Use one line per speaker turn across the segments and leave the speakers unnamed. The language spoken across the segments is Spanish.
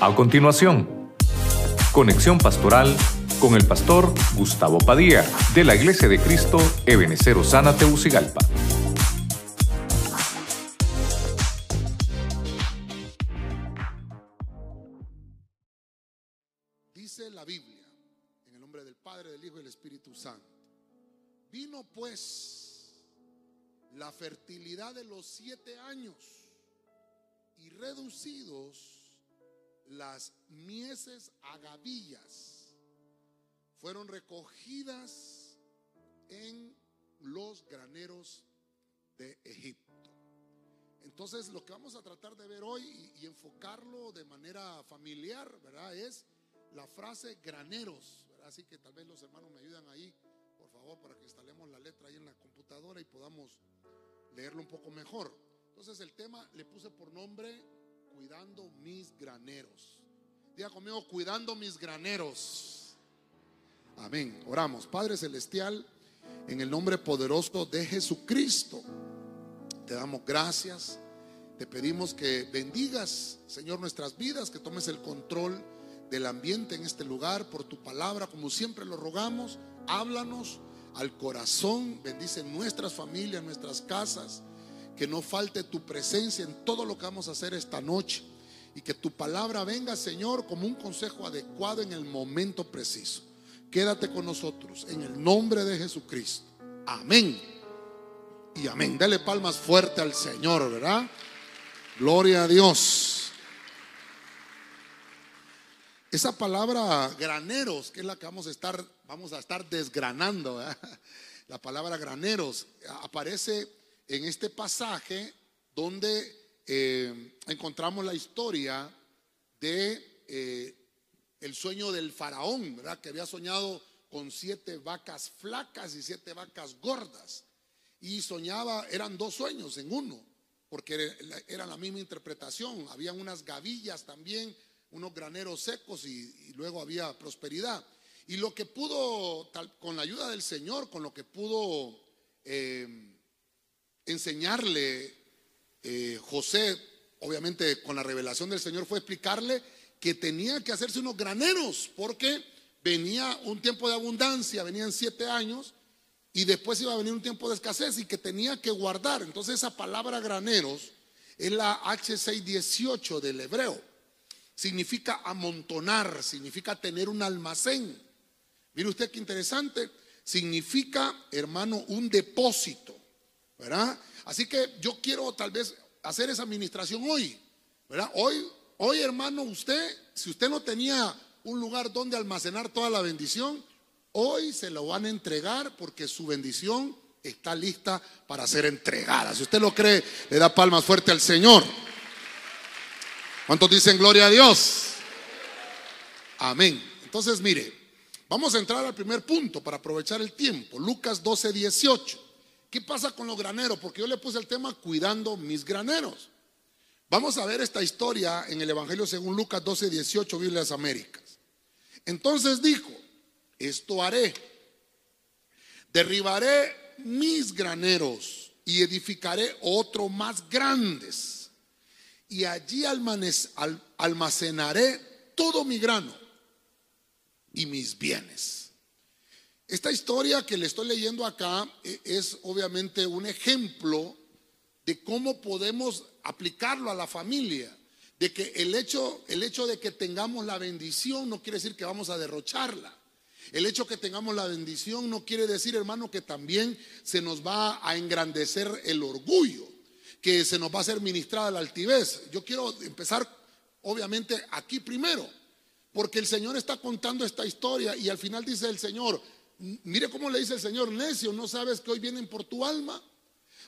A continuación, conexión pastoral con el pastor Gustavo Padilla de la Iglesia de Cristo Ebenecer Osana Teucigalpa.
Dice la Biblia, en el nombre del Padre, del Hijo y del Espíritu Santo. Vino pues la fertilidad de los siete años y reducidos las mieses agavillas fueron recogidas en los graneros de Egipto. Entonces lo que vamos a tratar de ver hoy y, y enfocarlo de manera familiar, ¿verdad? Es la frase graneros, ¿verdad? Así que tal vez los hermanos me ayudan ahí, por favor, para que instalemos la letra ahí en la computadora y podamos leerlo un poco mejor. Entonces el tema le puse por nombre Cuidando mis graneros. Diga conmigo, cuidando mis graneros. Amén. Oramos, Padre Celestial, en el nombre poderoso de Jesucristo. Te damos gracias. Te pedimos que bendigas, Señor, nuestras vidas, que tomes el control del ambiente en este lugar por tu palabra, como siempre lo rogamos. Háblanos al corazón, bendice nuestras familias, nuestras casas, que no falte tu presencia en todo lo que vamos a hacer esta noche y que tu palabra venga, Señor, como un consejo adecuado en el momento preciso. Quédate con nosotros en el nombre de Jesucristo. Amén. Y amén. Dale palmas fuerte al Señor, ¿verdad? Gloria a Dios. Esa palabra graneros, que es la que vamos a estar, vamos a estar desgranando, la palabra graneros aparece en este pasaje donde eh, encontramos la historia de eh, el sueño del faraón, ¿verdad? Que había soñado con siete vacas flacas y siete vacas gordas. Y soñaba, eran dos sueños en uno, porque era la misma interpretación. Habían unas gavillas también, unos graneros secos y, luego había prosperidad. Y lo que pudo, con la ayuda del Señor, con lo que pudo eh, enseñarle eh, José, obviamente con la revelación del Señor, fue explicarle que tenía que hacerse unos graneros, porque venía un tiempo de abundancia, venían siete años, y después iba a venir un tiempo de escasez y que tenía que guardar. Entonces esa palabra graneros es la H618 del hebreo. Significa amontonar, significa tener un almacén. Mire usted qué interesante. Significa, hermano, un depósito. ¿Verdad? Así que yo quiero tal vez hacer esa administración hoy. ¿Verdad? Hoy, hoy, hermano, usted, si usted no tenía un lugar donde almacenar toda la bendición, hoy se lo van a entregar porque su bendición está lista para ser entregada. Si usted lo cree, le da palmas fuerte al Señor. ¿Cuántos dicen gloria a Dios? Amén. Entonces, mire, vamos a entrar al primer punto para aprovechar el tiempo. Lucas 12, 18. ¿Qué pasa con los graneros? Porque yo le puse el tema cuidando mis graneros. Vamos a ver esta historia en el Evangelio según Lucas 12, 18, Biblia Américas. Entonces dijo, esto haré. Derribaré mis graneros y edificaré otros más grandes. Y allí almacenaré todo mi grano y mis bienes. Esta historia que le estoy leyendo acá es obviamente un ejemplo de cómo podemos aplicarlo a la familia. De que el hecho, el hecho de que tengamos la bendición no quiere decir que vamos a derrocharla. El hecho que tengamos la bendición no quiere decir, hermano, que también se nos va a engrandecer el orgullo, que se nos va a ser ministrada la altivez. Yo quiero empezar, obviamente, aquí primero, porque el Señor está contando esta historia y al final dice el Señor, mire cómo le dice el Señor, necio, ¿no sabes que hoy vienen por tu alma?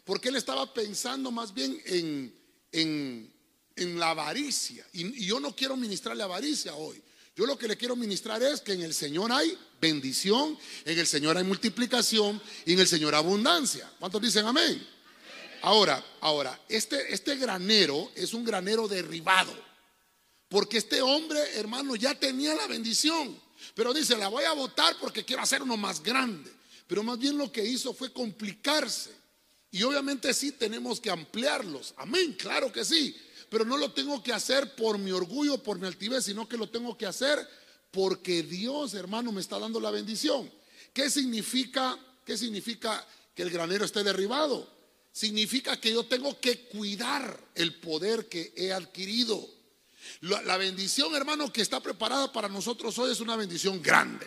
Porque él estaba pensando más bien en, en, en la avaricia. Y, yo no quiero ministrarle avaricia hoy. Yo lo que le quiero ministrar es que en el Señor hay bendición, en el Señor hay multiplicación y en el Señor abundancia. ¿Cuántos dicen amén? Ahora, ahora, este, este granero es un granero derribado. Porque este hombre, hermano, ya tenía la bendición. Pero dice, la voy a votar porque quiero hacer uno más grande. Pero más bien lo que hizo fue complicarse. Y obviamente sí tenemos que ampliarlos. Amén, claro que sí. pero no lo tengo que hacer por mi orgullo, por mi altivez, sino que lo tengo que hacer porque Dios, hermano, me está dando la bendición. ¿Qué significa, qué significa que el granero esté derribado? Significa que yo tengo que cuidar el poder que he adquirido. La, bendición, hermano, que está preparada para nosotros hoy es una bendición grande.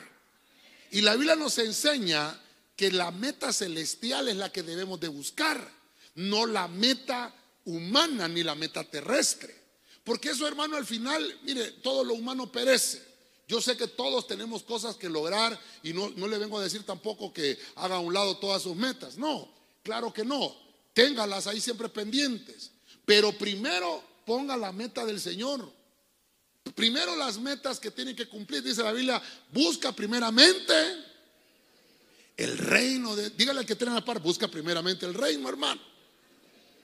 Y la Biblia nos enseña que la meta celestial es la que debemos de buscar, no la meta humana ni la meta terrestre. Porque eso, hermano, al final, mire, todo lo humano perece. Yo sé que todos tenemos cosas que lograr y no, no le vengo a decir tampoco que haga a un lado todas sus metas. No, claro que no. Téngalas ahí siempre pendientes. Pero primero ponga la meta del Señor. Primero las metas que tienen que cumplir, dice la Biblia, busca primeramente el reino de, dígale al que tiene la par, busca primeramente el reino, hermano.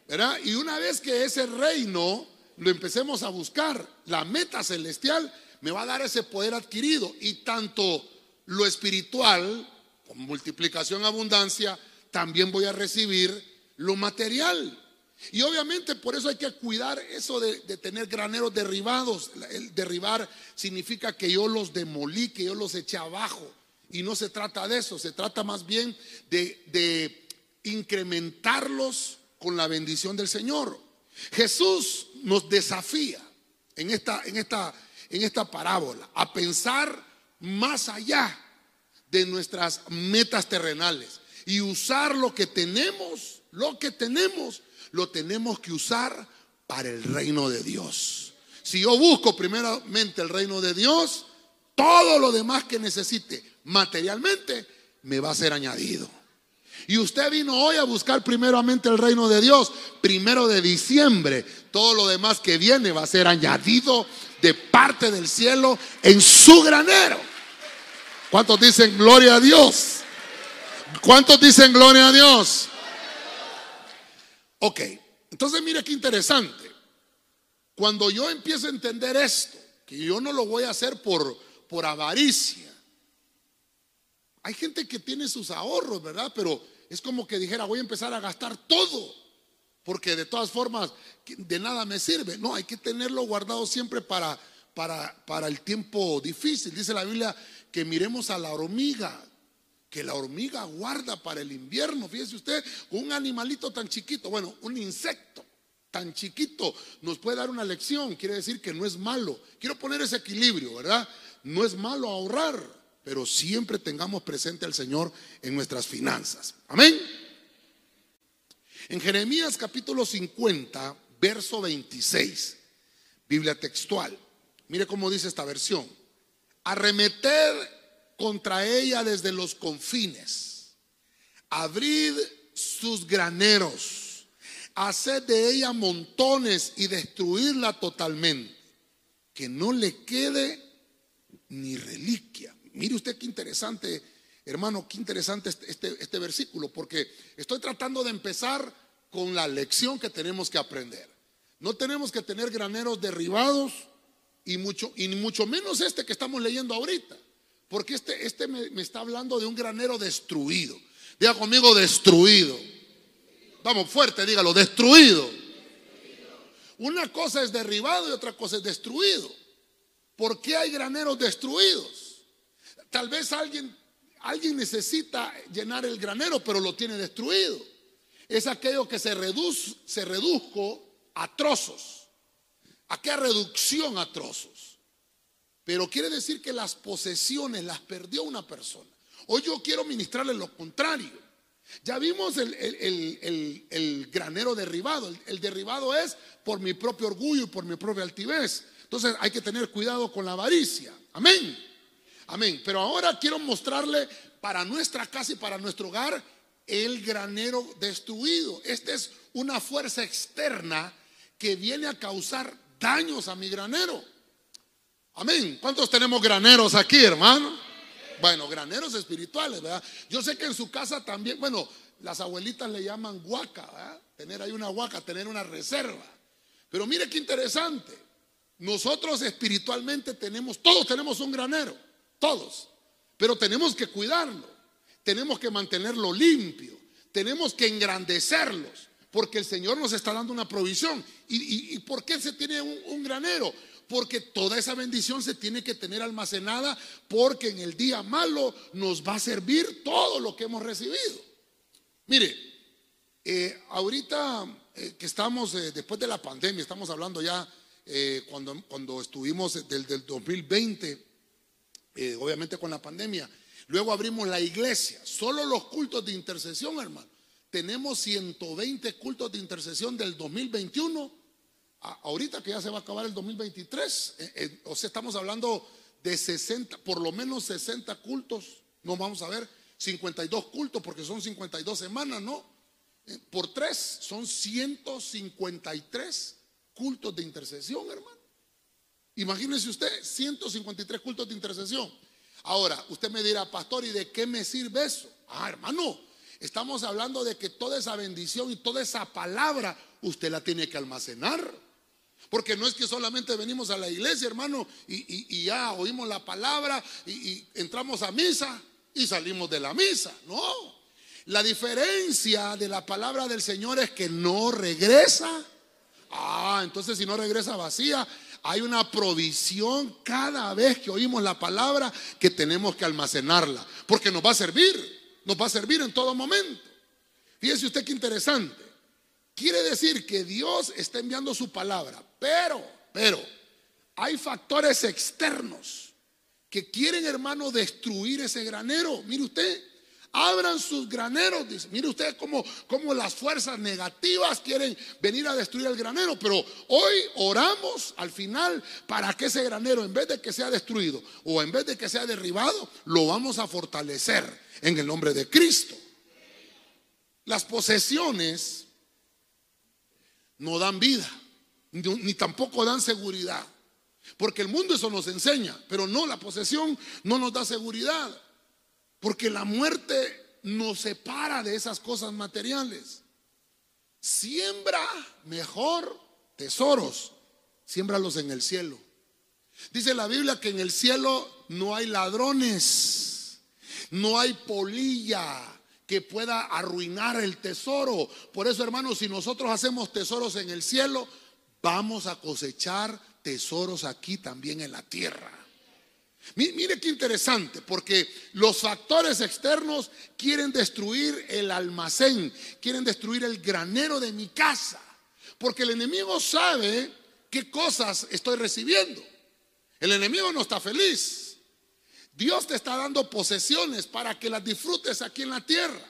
¿Verdad? Y una vez que ese reino lo empecemos a buscar, la meta celestial me va a dar ese poder adquirido y tanto lo espiritual, con multiplicación, abundancia, también voy a recibir lo material. Y obviamente por eso hay que cuidar eso de, tener graneros derribados. El derribar significa que yo los demolí, que yo los eché abajo. Y no se trata de eso, se trata más bien de, de incrementarlos con la bendición del Señor. Jesús nos desafía en esta, en esta, en esta parábola a pensar más allá de nuestras metas terrenales y usar lo que tenemos, lo que tenemos, lo tenemos que usar para el reino de Dios. Si yo busco primeramente el reino de Dios, todo lo demás que necesite materialmente me va a ser añadido. Y usted vino hoy a buscar primeramente el reino de Dios, primero de diciembre. Todo lo demás que viene va a ser añadido de parte del cielo en su granero. ¿Cuántos dicen gloria a Dios? ¿Cuántos dicen gloria a Dios? Ok, entonces mire qué interesante. Cuando yo empiezo a entender esto, que yo no lo voy a hacer por, por avaricia. Hay gente que tiene sus ahorros, ¿verdad? Pero es como que dijera, voy a empezar a gastar todo, porque de todas formas de nada me sirve. No, hay que tenerlo guardado siempre para, para, para el tiempo difícil. Dice la Biblia que miremos a la hormiga, que la hormiga guarda para el invierno. Fíjese usted, un animalito tan chiquito, bueno, un insecto tan chiquito nos puede dar una lección. Quiere decir que no es malo. Quiero poner ese equilibrio, ¿verdad? No es malo ahorrar, pero siempre tengamos presente al Señor en nuestras finanzas. Amén. En Jeremías capítulo 50, verso 26, Biblia textual. Mire cómo dice esta versión. Arremeter contra ella desde los confines. Abrid sus graneros. Haced de ella montones y destruirla totalmente. Que no le quede ni reliquia. Mire usted qué interesante, hermano, qué interesante este, este, este versículo, porque estoy tratando de empezar con la lección que tenemos que aprender. No tenemos que tener graneros derribados y mucho, y mucho menos este que estamos leyendo ahorita. Porque este, este me, está hablando de un granero destruido. Diga conmigo, destruido. Vamos, fuerte, dígalo, destruido. Una cosa es derribado y otra cosa es destruido. ¿Por qué hay graneros destruidos? Tal vez alguien, alguien necesita llenar el granero, pero lo tiene destruido. Es aquello que se, reduce, se redujo a trozos. ¿A qué reducción a trozos? Pero quiere decir que las posesiones las perdió una persona. Hoy yo quiero ministrarle lo contrario. Ya vimos el, el, granero derribado. El, derribado es por mi propio orgullo y por mi propia altivez. Entonces hay que tener cuidado con la avaricia. Amén. Amén. Pero ahora quiero mostrarle para nuestra casa y para nuestro hogar el granero destruido. Esta es una fuerza externa que viene a causar daños a mi granero. Amén. ¿Cuántos tenemos graneros aquí, hermano? Bueno, graneros espirituales, ¿verdad? Yo sé que en su casa también, bueno, las abuelitas le llaman huaca, ¿verdad? Tener ahí una huaca, tener una reserva. Pero mire qué interesante. Nosotros espiritualmente tenemos, todos tenemos un granero, todos. Pero tenemos que cuidarlo, tenemos que mantenerlo limpio, tenemos que engrandecerlos. Porque el Señor nos está dando una provisión. ¿Y, por qué se tiene un, granero? Porque toda esa bendición se tiene que tener almacenada porque en el día malo nos va a servir todo lo que hemos recibido. Mire, eh, ahorita eh, que estamos eh, después de la pandemia, estamos hablando ya cuando, cuando estuvimos del, del 2020, obviamente con la pandemia, luego abrimos la iglesia, solo los cultos de intercesión, hermano tenemos 120 cultos de intercesión del 2021. Ahorita que ya se va a acabar el 2023, eh, eh, o sea, estamos hablando de 60, por lo menos 60 cultos. No vamos a ver 52 cultos porque son 52 semanas, ¿no? Eh, por tres son 153 cultos de intercesión, hermano. Imagínese usted, 153 cultos de intercesión. Ahora, usted me dirá, pastor, ¿y de qué me sirve eso? Ah, hermano, Estamos hablando de que toda esa bendición y toda esa palabra usted la tiene que almacenar. Porque no es que solamente venimos a la iglesia, hermano, y, ya oímos la palabra y, entramos a misa y salimos de la misa. No. La diferencia de la palabra del Señor es que no regresa. Ah, entonces si no regresa vacía, hay una provisión cada vez que oímos la palabra que tenemos que almacenarla, porque nos va a servir nos va a servir en todo momento. Fíjese usted qué interesante. Quiere decir que Dios está enviando su palabra, pero, pero, hay factores externos que quieren, hermano, destruir ese granero. Mire usted, abran sus graneros. Dice, mire usted cómo, cómo, las fuerzas negativas quieren venir a destruir el granero. Pero hoy oramos al final para que ese granero, en vez de que sea destruido o en vez de que sea derribado, lo vamos a fortalecer en el nombre de Cristo. Las posesiones no dan vida, ni tampoco dan seguridad. Porque el mundo eso nos enseña, pero no, la posesión no nos da seguridad. Porque la muerte nos separa de esas cosas materiales. Siembra mejor tesoros, siémbralos en el cielo. Dice la Biblia que en el cielo no hay ladrones no hay polilla que pueda arruinar el tesoro. Por eso, hermanos, si nosotros hacemos tesoros en el cielo, vamos a cosechar tesoros aquí también en la tierra. Mire qué interesante, porque los factores externos quieren destruir el almacén, quieren destruir el granero de mi casa, porque el enemigo sabe qué cosas estoy recibiendo. El enemigo no está feliz. Dios te está dando posesiones para que las disfrutes aquí en la tierra.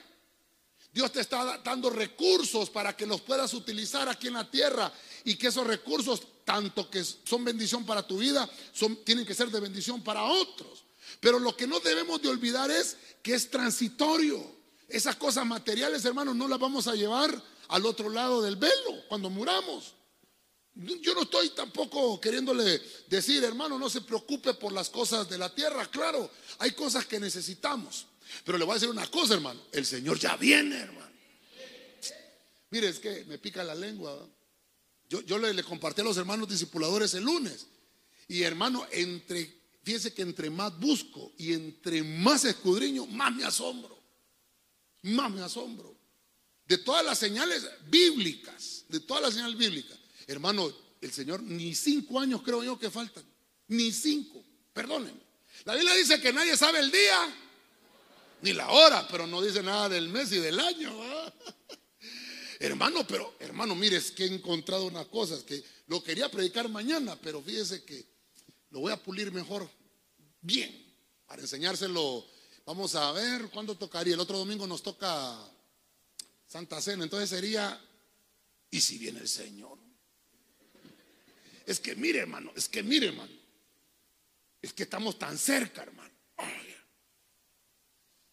Dios te está dando recursos para que los puedas utilizar aquí en la tierra y que esos recursos, tanto que son bendición para tu vida, son, tienen que ser de bendición para otros. Pero lo que no debemos de olvidar es que es transitorio. Esas cosas materiales, hermanos, no las vamos a llevar al otro lado del velo cuando muramos. Yo no estoy tampoco queriéndole decir, hermano, no se preocupe por las cosas de la tierra. Claro, hay cosas que necesitamos. Pero le voy a decir una cosa, hermano. El Señor ya viene, hermano. Mire, es que me pica la lengua. Yo, yo le, compartí a los hermanos discipuladores el lunes. Y hermano, entre, fíjese que entre más busco y entre más escudriño, más me asombro. Más me asombro. De todas las señales bíblicas, de todas las señales bíblicas Hermano, el Señor, ni cinco años creo yo que faltan. Ni cinco. Perdónenme. La Biblia dice que nadie sabe el día ni la hora, pero no dice nada del mes y del año. Hermano, pero hermano, mire, es que he encontrado una cosa, que lo quería predicar mañana, pero fíjese que lo voy a pulir mejor bien para enseñárselo. Vamos a ver cuándo tocaría. El otro domingo nos toca Santa Cena, entonces sería, ¿y si viene el Señor? Es que mire, hermano, es que mire, hermano. Es que estamos tan cerca, hermano.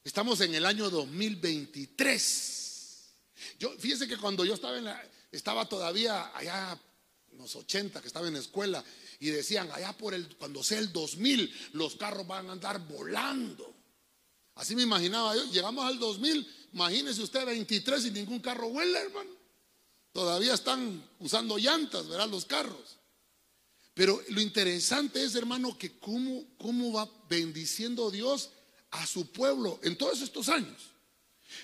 Estamos en el año 2023. Yo, fíjese que cuando yo estaba en la, estaba todavía allá en los 80 que estaba en la escuela y decían, allá por el, cuando sea el 2000, los carros van a andar volando. Así me imaginaba yo. Llegamos al 2000, imagínese usted 23 y ningún carro vuela, hermano. Todavía están usando llantas, ¿verdad? Los carros. Pero lo interesante es, hermano, que cómo, cómo va bendiciendo Dios a su pueblo en todos estos años.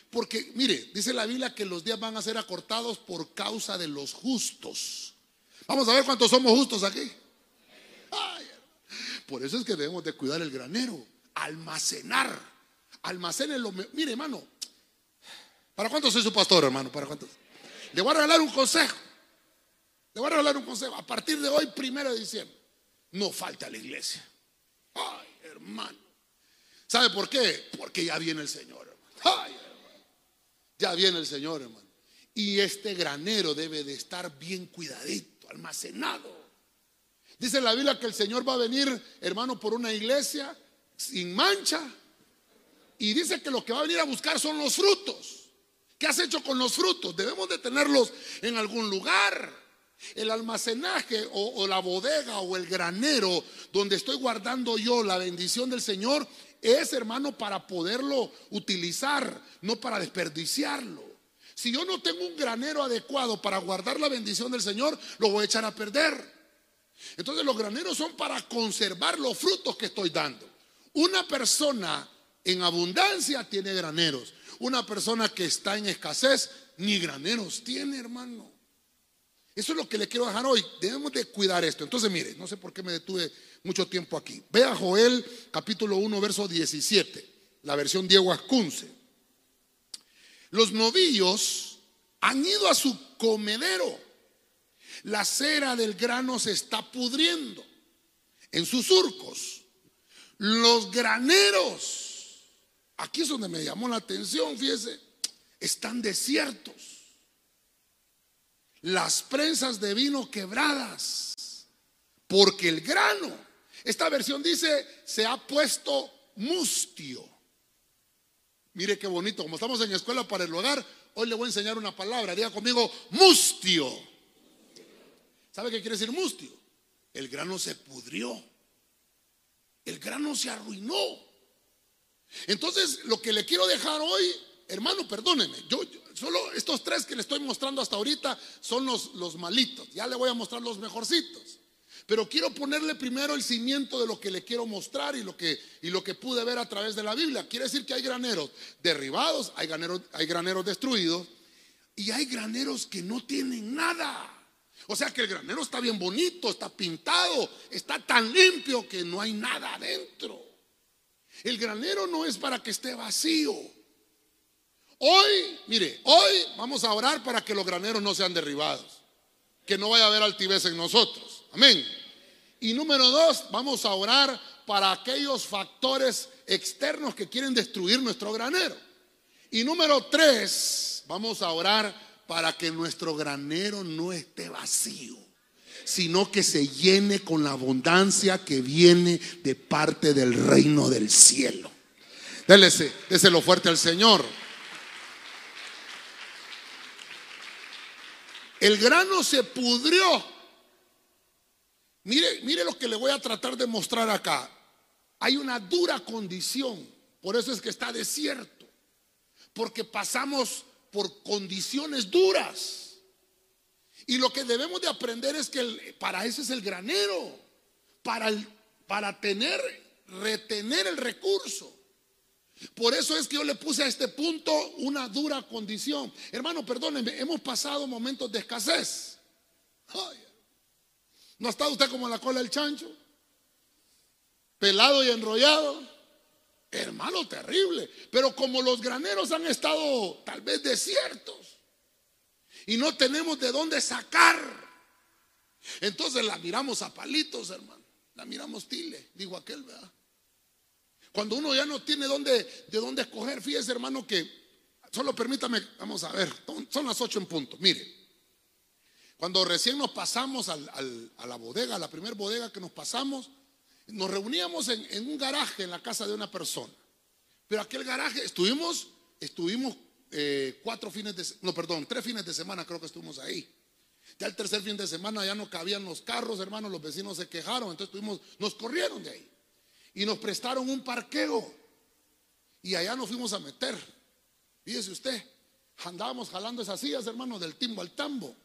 Porque, mire, dice la Biblia que los días van a ser acortados por causa de los justos. Vamos a ver cuántos somos justos aquí. por eso es que debemos de cuidar el granero, almacenar, almacenenlo. Mire, hermano, ¿para cuántos soy su pastor, hermano? ¿Para cuántos? Le voy a regalar un consejo. Le voy a regalar un consejo. A partir de hoy, primero de diciembre, no falta la iglesia. Ay, hermano. ¿Sabe por qué? Porque ya viene el Señor. Ya viene el Señor, hermano. Y este granero debe de estar bien cuidadito, almacenado. Dice la Biblia que el Señor va a venir, hermano, por una iglesia sin mancha. Y dice que lo que va a venir a buscar son los frutos. ¿Qué has hecho con los frutos? Debemos de tenerlos en algún lugar. El almacenaje o, la bodega o el granero donde estoy guardando yo la bendición del Señor es, hermano, para poderlo utilizar, no para desperdiciarlo. Si yo no tengo un granero adecuado para guardar la bendición del Señor, lo voy a echar a perder. Entonces los graneros son para conservar los frutos que estoy dando. Una persona en abundancia tiene graneros. Una persona que está en escasez ni graneros tiene, hermano. Eso es lo que le quiero dejar hoy. Debemos de cuidar esto. Entonces, mire, no sé por qué me detuve mucho tiempo aquí. Vea Joel capítulo 1, verso 17, la versión Diego Ascunce. Los novillos han ido a su comedero. La cera del grano se está pudriendo en sus surcos. Los graneros, aquí es donde me llamó la atención, fíjese, están desiertos las prensas de vino quebradas, porque el grano, esta versión dice, se ha puesto mustio. Mire qué bonito, como estamos en escuela para el hogar, hoy le voy a enseñar una palabra, diga conmigo, mustio. ¿Sabe qué quiere decir mustio? El grano se pudrió, el grano se arruinó. Entonces, lo que le quiero dejar hoy, hermano, perdóneme, yo Solo estos tres que le estoy mostrando hasta ahorita son los, malitos. Ya le voy a mostrar los mejorcitos. Pero quiero ponerle primero el cimiento de lo que le quiero mostrar y lo que, y lo que pude ver a través de la Biblia. Quiere decir que hay graneros derribados, hay graneros, hay graneros destruidos y hay graneros que no tienen nada. O sea que el granero está bien bonito, está pintado, está tan limpio que no hay nada adentro. El granero no es para que esté vacío. Hoy, mire, hoy vamos a orar para que los graneros no sean derribados, que no vaya a haber altivez en nosotros. Amén. Y número dos, vamos a orar para aquellos factores externos que quieren destruir nuestro granero. Y número tres, vamos a orar para que nuestro granero no esté vacío, sino que se llene con la abundancia que viene de parte del reino del cielo. Délese, déselo fuerte al Señor. El grano se pudrió. Mire, mire lo que le voy a tratar de mostrar acá. Hay una dura condición. Por eso es que está desierto. Porque pasamos por condiciones duras. Y lo que debemos de aprender es que para eso es el granero. Para, para tener, retener el recurso. Por eso es que yo le puse a este punto una dura condición. Hermano, perdónenme, hemos pasado momentos de escasez. ¿No ha estado usted como la cola del chancho? Pelado y enrollado. Hermano, terrible. Pero como los graneros han estado tal vez desiertos y no tenemos de dónde sacar, entonces la miramos a palitos, hermano. La miramos tile, digo aquel, ¿verdad? Cuando uno ya no tiene dónde, de dónde escoger, fíjese hermano que, solo permítame, vamos a ver, son las ocho en punto. Mire, cuando recién nos pasamos a la bodega, a la primera bodega que nos pasamos, nos reuníamos en, un garaje en la casa de una persona. Pero aquel garaje, estuvimos, estuvimos eh, cuatro fines de, no, perdón, tres fines de semana creo que estuvimos ahí. Ya el tercer fin de semana ya no cabían los carros, hermano, los vecinos se quejaron, entonces estuvimos, nos corrieron de ahí y nos prestaron un parqueo. Y allá nos fuimos a meter. Fíjese usted, andábamos jalando esas sillas, hermano, del timbo al tambo.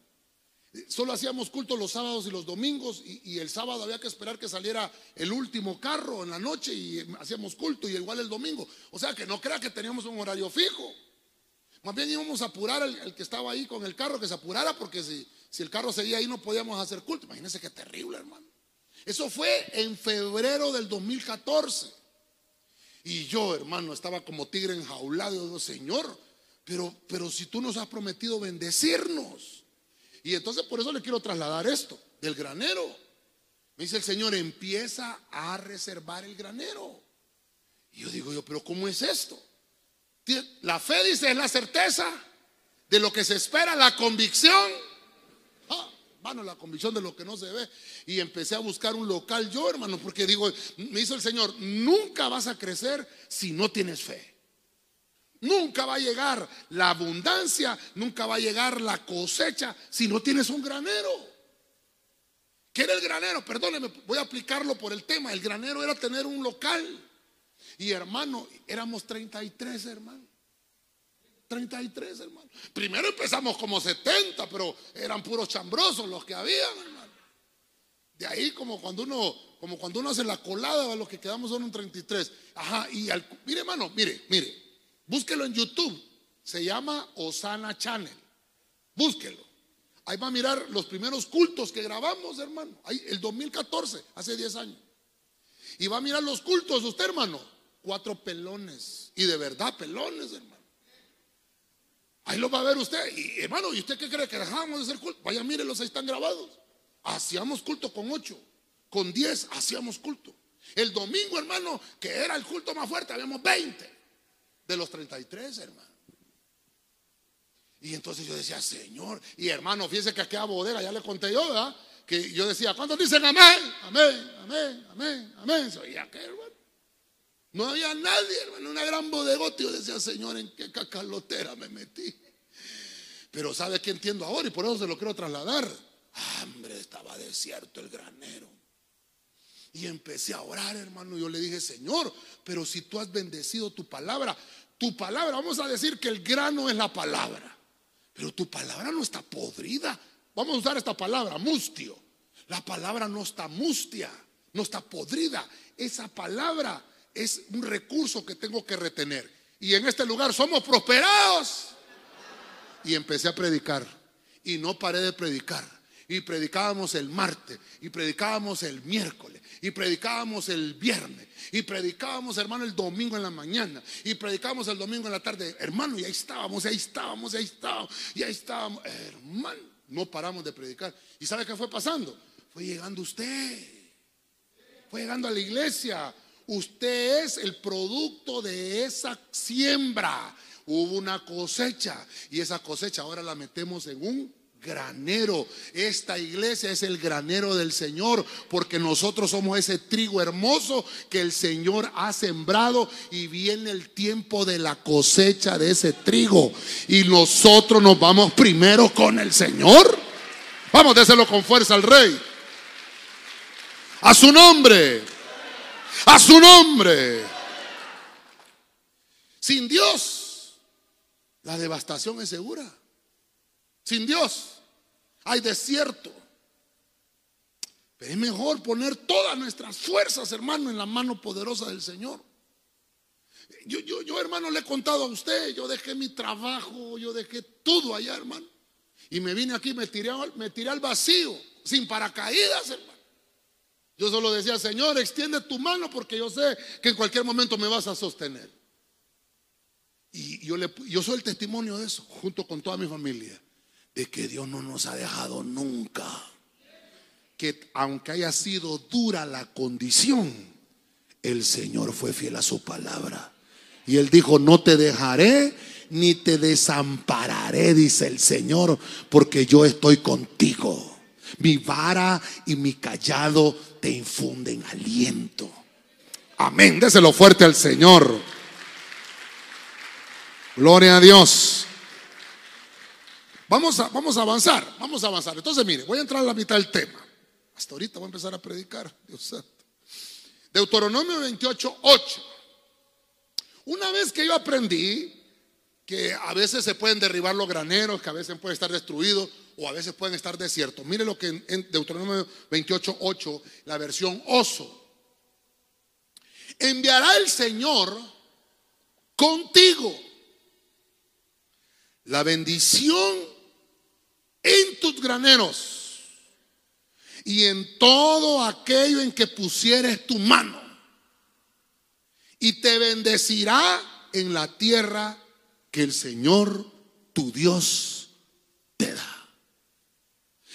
Solo hacíamos culto los sábados y los domingos y, el sábado había que esperar que saliera el último carro en la noche y hacíamos culto y igual el domingo. O sea que no crea que teníamos un horario fijo. Más bien íbamos a apurar al, que estaba ahí con el carro, que se apurara, porque si, si el carro seguía ahí no podíamos hacer culto. Imagínense qué terrible, hermano. Eso fue en febrero del 2014. Y yo, hermano, estaba como tigre enjaulado. Y digo, Señor, pero, pero si tú nos has prometido bendecirnos. Y entonces por eso le quiero trasladar esto, del granero. Me dice el Señor, empieza a reservar el granero. Y yo digo yo, pero ¿cómo es esto? La fe dice es la certeza de lo que se espera, la convicción. Ah, mano, la convicción de lo que no se ve. Y empecé a buscar un local yo, hermano, porque digo, me hizo el Señor, nunca vas a crecer si no tienes fe. Nunca va a llegar la abundancia, nunca va a llegar la cosecha si no tienes un granero. ¿Qué era el granero? Perdóneme, voy a aplicarlo por el tema. El granero era tener un local. Y hermano, éramos 33 hermanos. 33 hermanos. Primero empezamos como 70, pero eran puros chambrosos los que habían, hermano. De ahí como cuando uno, como cuando uno hace la colada, los que quedamos son un 33. Ajá, y al, mire hermano, mire, mire, búsquelo en YouTube. Se llama Osana Channel. Búsquelo. Ahí va a mirar los primeros cultos que grabamos, hermano. Ahí, el 2014, hace 10 años. Y va a mirar los cultos usted, hermano cuatro pelones. Y de verdad, pelones, hermano. Ahí lo va a ver usted. Y hermano, ¿y usted qué cree que dejamos de hacer culto? Vaya, mírelos, ahí están grabados. Hacíamos culto con ocho, con diez hacíamos culto. El domingo, hermano, que era el culto más fuerte, habíamos 20 de los 33, hermano. Y entonces yo decía, Señor, y hermano, fíjese que aquella bodega, ya le conté yo, ¿verdad? Que yo decía, ¿cuántos dicen amén? Amén, amén, amén, amén. Aquel, hermano. No había nadie, hermano, una gran bodegota. Yo decía, Señor, ¿en qué cacalotera me metí? Pero ¿sabe qué entiendo ahora? Y por eso se lo quiero trasladar. Hambre, estaba desierto el granero. Y empecé a orar, hermano. Yo le dije, Señor, pero si tú has bendecido tu palabra, tu palabra, vamos a decir que el grano es la palabra. Pero tu palabra no está podrida. Vamos a usar esta palabra, mustio. La palabra no está mustia, no está podrida. Esa palabra es un recurso que tengo que retener. Y en este lugar somos prosperados. Y empecé a predicar. Y no paré de predicar. Y predicábamos el martes. Y predicábamos el miércoles. Y predicábamos el viernes. Y predicábamos, hermano, el domingo en la mañana. Y predicábamos el domingo en la tarde. Hermano, y ahí estábamos, y ahí estábamos, y ahí estábamos. Y ahí estábamos. Hermano, no paramos de predicar. ¿Y sabe qué fue pasando? Fue llegando usted. Fue llegando a la iglesia Usted es el producto de esa siembra. Hubo una cosecha y esa cosecha ahora la metemos en un granero. Esta iglesia es el granero del Señor porque nosotros somos ese trigo hermoso que el Señor ha sembrado y viene el tiempo de la cosecha de ese trigo y nosotros nos vamos primero con el Señor. Vamos, déselo con fuerza al rey. A su nombre. A su nombre. Sin Dios, la devastación es segura. Sin Dios, hay desierto. Pero es mejor poner todas nuestras fuerzas, hermano, en la mano poderosa del Señor. Yo, yo, yo, hermano, le he contado a usted, yo dejé mi trabajo, yo dejé todo allá, hermano. Y me vine aquí, me tiré, me tiré al vacío, sin paracaídas, hermano. Yo solo decía, Señor, extiende tu mano porque yo sé que en cualquier momento me vas a sostener. Y yo, yo soy el testimonio de eso, junto con toda mi familia, de que Dios no nos ha dejado nunca. Que aunque haya sido dura la condición, el Señor fue fiel a su palabra. Y Él dijo, no te dejaré ni te desampararé, dice el Señor, porque yo estoy contigo. Mi vara y mi callado te infunden aliento. Amén. Déselo fuerte al Señor. Gloria a Dios. Vamos a, vamos a avanzar, vamos a avanzar. Entonces, mire, voy a entrar a la mitad del tema. Hasta ahorita voy a empezar a predicar, Dios santo. Deuteronomio 28, 8. Una vez que yo aprendí que a veces se pueden derribar los graneros, que a veces pueden estar destruidos o a veces pueden estar desiertos. Mire lo que en Deuteronomio 28, 8, la versión oso. Enviará el Señor contigo la bendición en tus graneros y en todo aquello en que pusieres tu mano. Y te bendecirá en la tierra que el Señor tu Dios te da.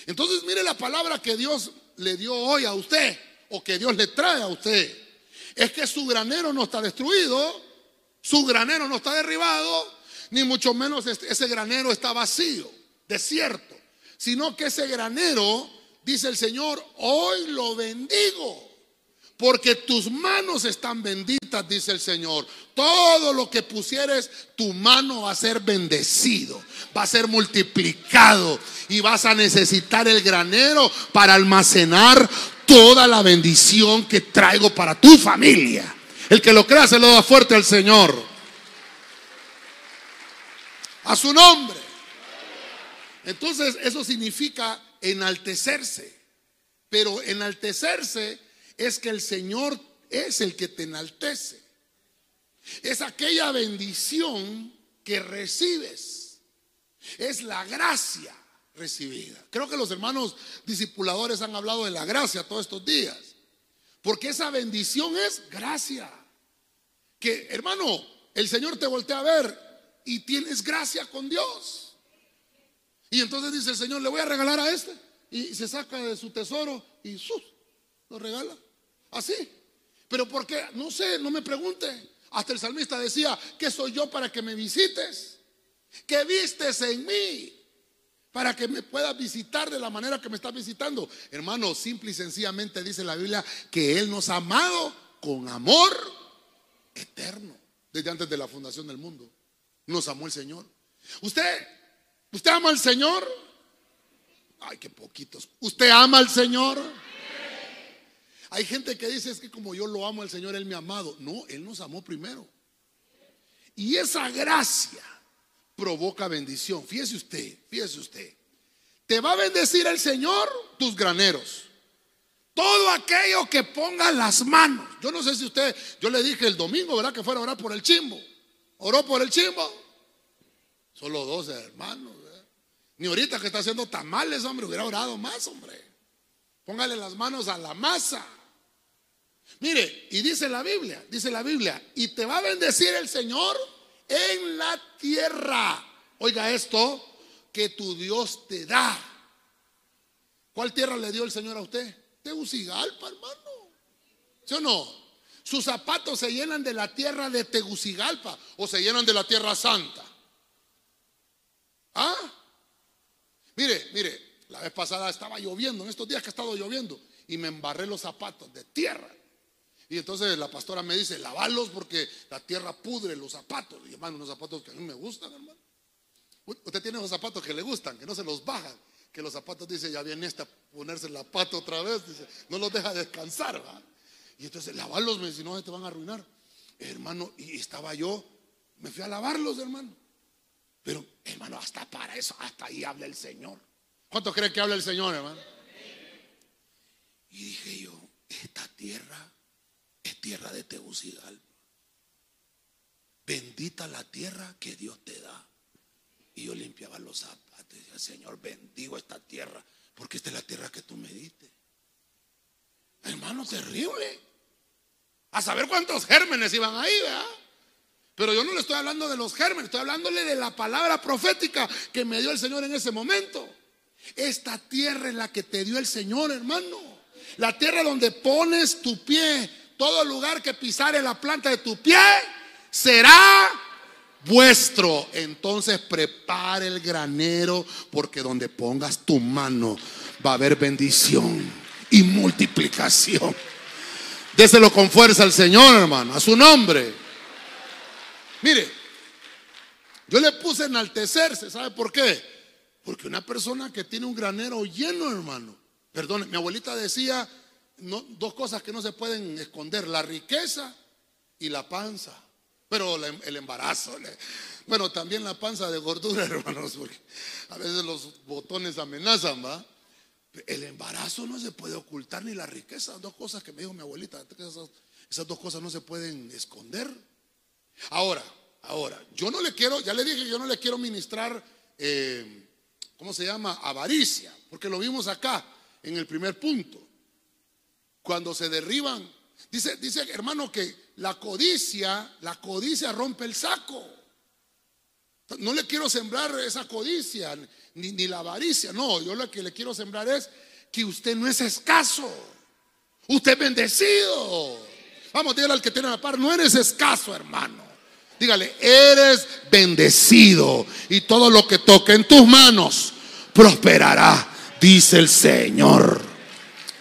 Entonces mire la palabra que Dios le dio hoy a usted o que Dios le trae a usted. Es que su granero no está destruido, su granero no está derribado, ni mucho menos ese granero está vacío, desierto, sino que ese granero, dice el Señor, hoy lo bendigo. Porque tus manos están benditas, dice el Señor. Todo lo que pusieres, tu mano va a ser bendecido, va a ser multiplicado y vas a necesitar el granero para almacenar toda la bendición que traigo para tu familia. El que lo crea se lo da fuerte al Señor. A su nombre. Entonces eso significa enaltecerse. Pero enaltecerse es que el Señor es el que te enaltece. Es aquella bendición que recibes. Es la gracia recibida. Creo que los hermanos discipuladores han hablado de la gracia todos estos días. Porque esa bendición es gracia. Que hermano, el Señor te voltea a ver y tienes gracia con Dios. Y entonces dice el Señor, le voy a regalar a este. Y se saca de su tesoro y sus, lo regala. Así. Pero ¿por qué? No sé, no me pregunte. Hasta el salmista decía, ¿qué soy yo para que me visites? ¿Qué vistes en mí? Para que me puedas visitar de la manera que me estás visitando. Hermano, simple y sencillamente dice la Biblia que Él nos ha amado con amor eterno. Desde antes de la fundación del mundo. Nos amó el Señor. ¿Usted, usted ama al Señor? Ay, qué poquitos. ¿Usted ama al Señor? Hay gente que dice es que como yo lo amo al Señor, Él me ha amado. No, Él nos amó primero. Y esa gracia provoca bendición. Fíjese usted, fíjese usted. Te va a bendecir el Señor tus graneros. Todo aquello que ponga las manos. Yo no sé si usted, yo le dije el domingo, ¿verdad? Que fuera a orar por el chimbo. ¿Oró por el chimbo? Solo dos hermanos. Ni ahorita que está haciendo tamales, hombre, hubiera orado más, hombre. Póngale las manos a la masa. Mire, y dice la Biblia, dice la Biblia, y te va a bendecir el Señor en la tierra. Oiga esto, que tu Dios te da. ¿Cuál tierra le dio el Señor a usted? Tegucigalpa, hermano. ¿Sí o no? Sus zapatos se llenan de la tierra de Tegucigalpa o se llenan de la tierra santa. ¿Ah? Mire, mire, la vez pasada estaba lloviendo, en estos días que ha estado lloviendo, y me embarré los zapatos de tierra. Y entonces la pastora me dice, lavalos porque la tierra pudre los zapatos. Y hermano, unos zapatos que a mí me gustan, hermano. Usted tiene unos zapatos que le gustan, que no se los bajan. Que los zapatos dice, ya viene esta ponerse la pata otra vez. Dice, no los deja descansar. Y entonces lavalos, me dice, no, te van a arruinar. Hermano, y estaba yo, me fui a lavarlos, hermano. Pero, hermano, hasta para eso, hasta ahí habla el Señor. ¿Cuánto cree que habla el Señor, hermano? Y dije yo, esta tierra es tierra de Tegucigalpa. Bendita la tierra que Dios te da. Y yo limpiaba los zapatos y decía, Señor, bendigo esta tierra, porque esta es la tierra que tú me diste. Hermano, terrible. A saber cuántos gérmenes iban ahí, ¿verdad? Pero yo no le estoy hablando de los gérmenes, estoy hablándole de la palabra profética que me dio el Señor en ese momento. Esta tierra es la que te dio el Señor, hermano. La tierra donde pones tu pie todo lugar que pisare la planta de tu pie será vuestro. Entonces prepare el granero porque donde pongas tu mano va a haber bendición y multiplicación. Déselo con fuerza al Señor, hermano, a su nombre. Mire, yo le puse enaltecerse, ¿sabe por qué? Porque una persona que tiene un granero lleno, hermano, perdón, mi abuelita decía, dos cosas que no se pueden esconder, la riqueza y la panza. Pero el embarazo, bueno, también la panza de gordura, hermanos, porque a veces los botones amenazan, ¿va? El embarazo no se puede ocultar ni la riqueza, dos cosas que me dijo mi abuelita, esas, dos cosas no se pueden esconder. Ahora, Ahora, yo no le quiero, ya le dije yo no le quiero ministrar, eh, ¿cómo se llama? Avaricia, porque lo vimos acá en el primer punto. Cuando se derriban, dice, dice hermano que la codicia, la codicia rompe el saco. No le quiero sembrar esa codicia, ni, ni la avaricia, no, yo lo que le quiero sembrar es que usted no es escaso, usted es bendecido. Vamos, dígale al que tiene la par, no eres escaso, hermano. Dígale, eres bendecido y todo lo que toque en tus manos prosperará, dice el Señor.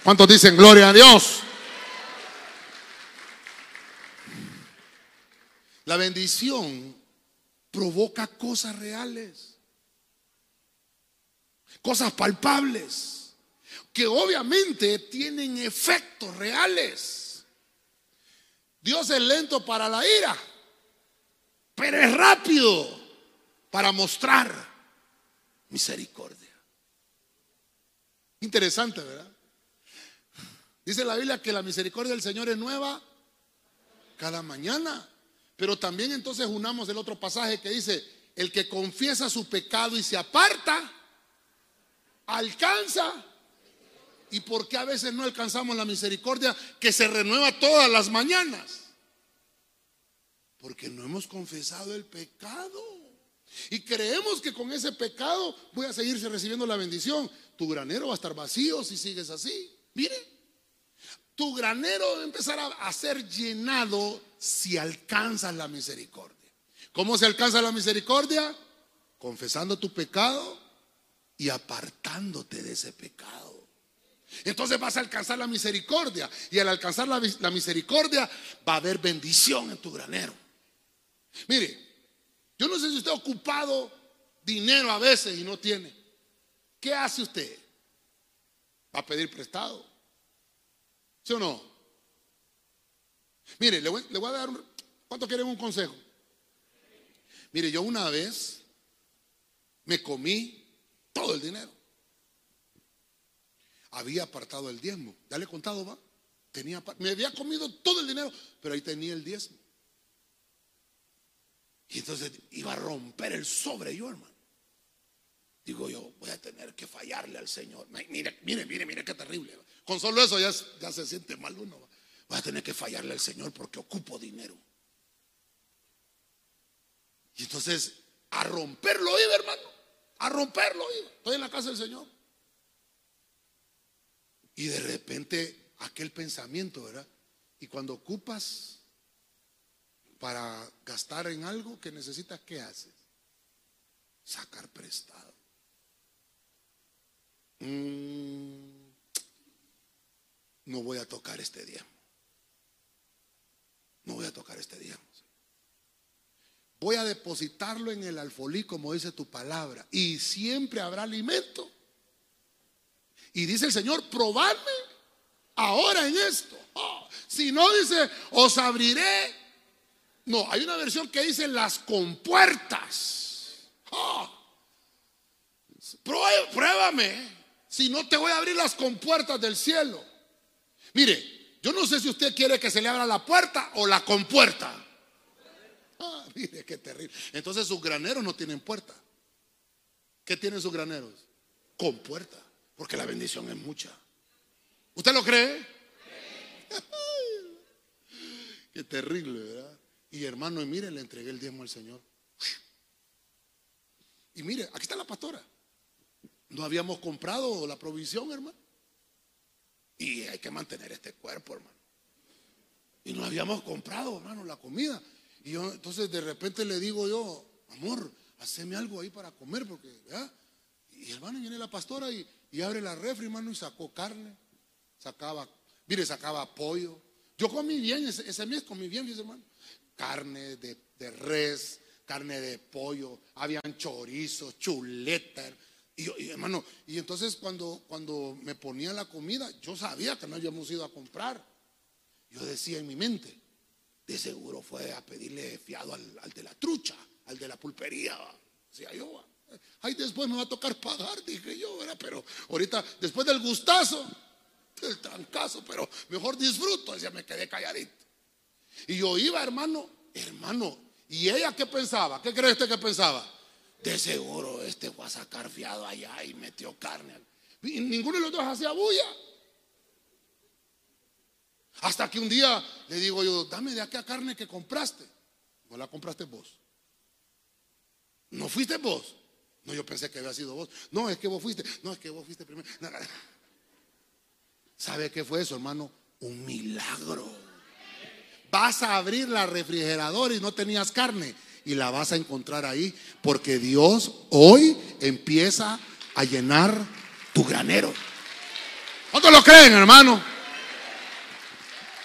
¿Cuántos dicen gloria a Dios? La bendición provoca cosas reales, cosas palpables, que obviamente tienen efectos reales. Dios es lento para la ira pero es rápido para mostrar misericordia. Interesante, ¿verdad? Dice la Biblia que la misericordia del Señor es nueva cada mañana. Pero también entonces unamos el otro pasaje que dice, el que confiesa su pecado y se aparta, alcanza. ¿Y por qué a veces no alcanzamos la misericordia que se renueva todas las mañanas? Porque no hemos confesado el pecado. Y creemos que con ese pecado voy a seguirse recibiendo la bendición. Tu granero va a estar vacío si sigues así. Mire, tu granero a empezar a ser llenado si alcanzas la misericordia. ¿Cómo se alcanza la misericordia? Confesando tu pecado y apartándote de ese pecado. Entonces vas a alcanzar la misericordia. Y al alcanzar la, la misericordia va a haber bendición en tu granero. Mire, yo no sé si usted ha ocupado dinero a veces y no tiene. ¿Qué hace usted? ¿Va a pedir prestado? ¿Sí o no? Mire, le voy, a dar un... ¿Cuánto quieren un consejo? Mire, yo una vez me comí todo el dinero. Había apartado el diezmo. Ya le he contado, va. Tenía, me había comido todo el dinero, pero ahí tenía el diezmo. Y entonces iba a romper el sobre yo, hermano. Digo yo, voy a tener que fallarle al Señor. Mire, mire, mire, mire qué terrible. Con solo eso ya, ya se siente mal uno. Voy a tener que fallarle al Señor porque ocupo dinero. Y entonces, a romperlo iba, hermano. A romperlo iba. Estoy en la casa del Señor. Y de repente, aquel pensamiento, ¿verdad? Y cuando ocupas para gastar en algo que necesitas, ¿qué haces? Sacar prestado. Mm, no voy a tocar este día. No voy a tocar este día. Voy a depositarlo en el alfolí, como dice tu palabra, y siempre habrá alimento. Y dice el Señor, probadme ahora en esto. Oh, si no dice, os abriré no, hay una versión que dice las compuertas. Oh. Pruébame. Si no te voy a abrir las compuertas del cielo. Mire, yo no sé si usted quiere que se le abra la puerta o la compuerta. Ah, mire qué terrible. Entonces sus graneros no tienen puerta. ¿Qué tienen sus graneros? Con puerta. Porque la bendición es mucha. ¿Usted lo cree? Qué terrible, ¿verdad? Y hermano, y mire, le entregué el diezmo al Señor. Y mire, aquí está la pastora. No habíamos comprado la provisión, hermano. Y hay que mantener este cuerpo, hermano. Y no habíamos comprado, hermano, la comida. Y yo, entonces de repente le digo yo, amor, haceme algo ahí para comer, porque, ¿verdad? Y hermano, viene la pastora y, abre la refri, hermano, y sacó carne. Sacaba, mire, sacaba pollo. Yo comí bien, ese, mes comí bien, dice hermano carne de, res, carne de pollo, habían chorizos, chuletas. Y, hermano, y entonces cuando, cuando me ponía la comida, yo sabía que no habíamos ido a comprar. Yo decía en mi mente, de seguro fue a pedirle fiado al, de la trucha, al de la pulpería. Decía yo, ay, después me va a tocar pagar, dije yo, pero ahorita, después del gustazo, del trancazo, pero mejor disfruto, ya me quedé calladito. Y yo iba, hermano, hermano, ¿Y ella qué pensaba? ¿Qué cree usted que pensaba? De seguro este fue a sacar fiado allá y metió carne. Y ninguno de los dos hacía bulla. Hasta que un día le digo yo, dame de aquella carne que compraste. No la compraste vos. No fuiste vos. No, yo pensé que había sido vos. No, es que vos fuiste. No, es que vos fuiste primero. ¿Sabe qué fue eso, hermano? Un milagro. Vas a abrir la refrigeradora y no tenías carne. Y la vas a encontrar ahí. Porque Dios hoy empieza a llenar tu granero. ¿Cuántos lo creen, hermano?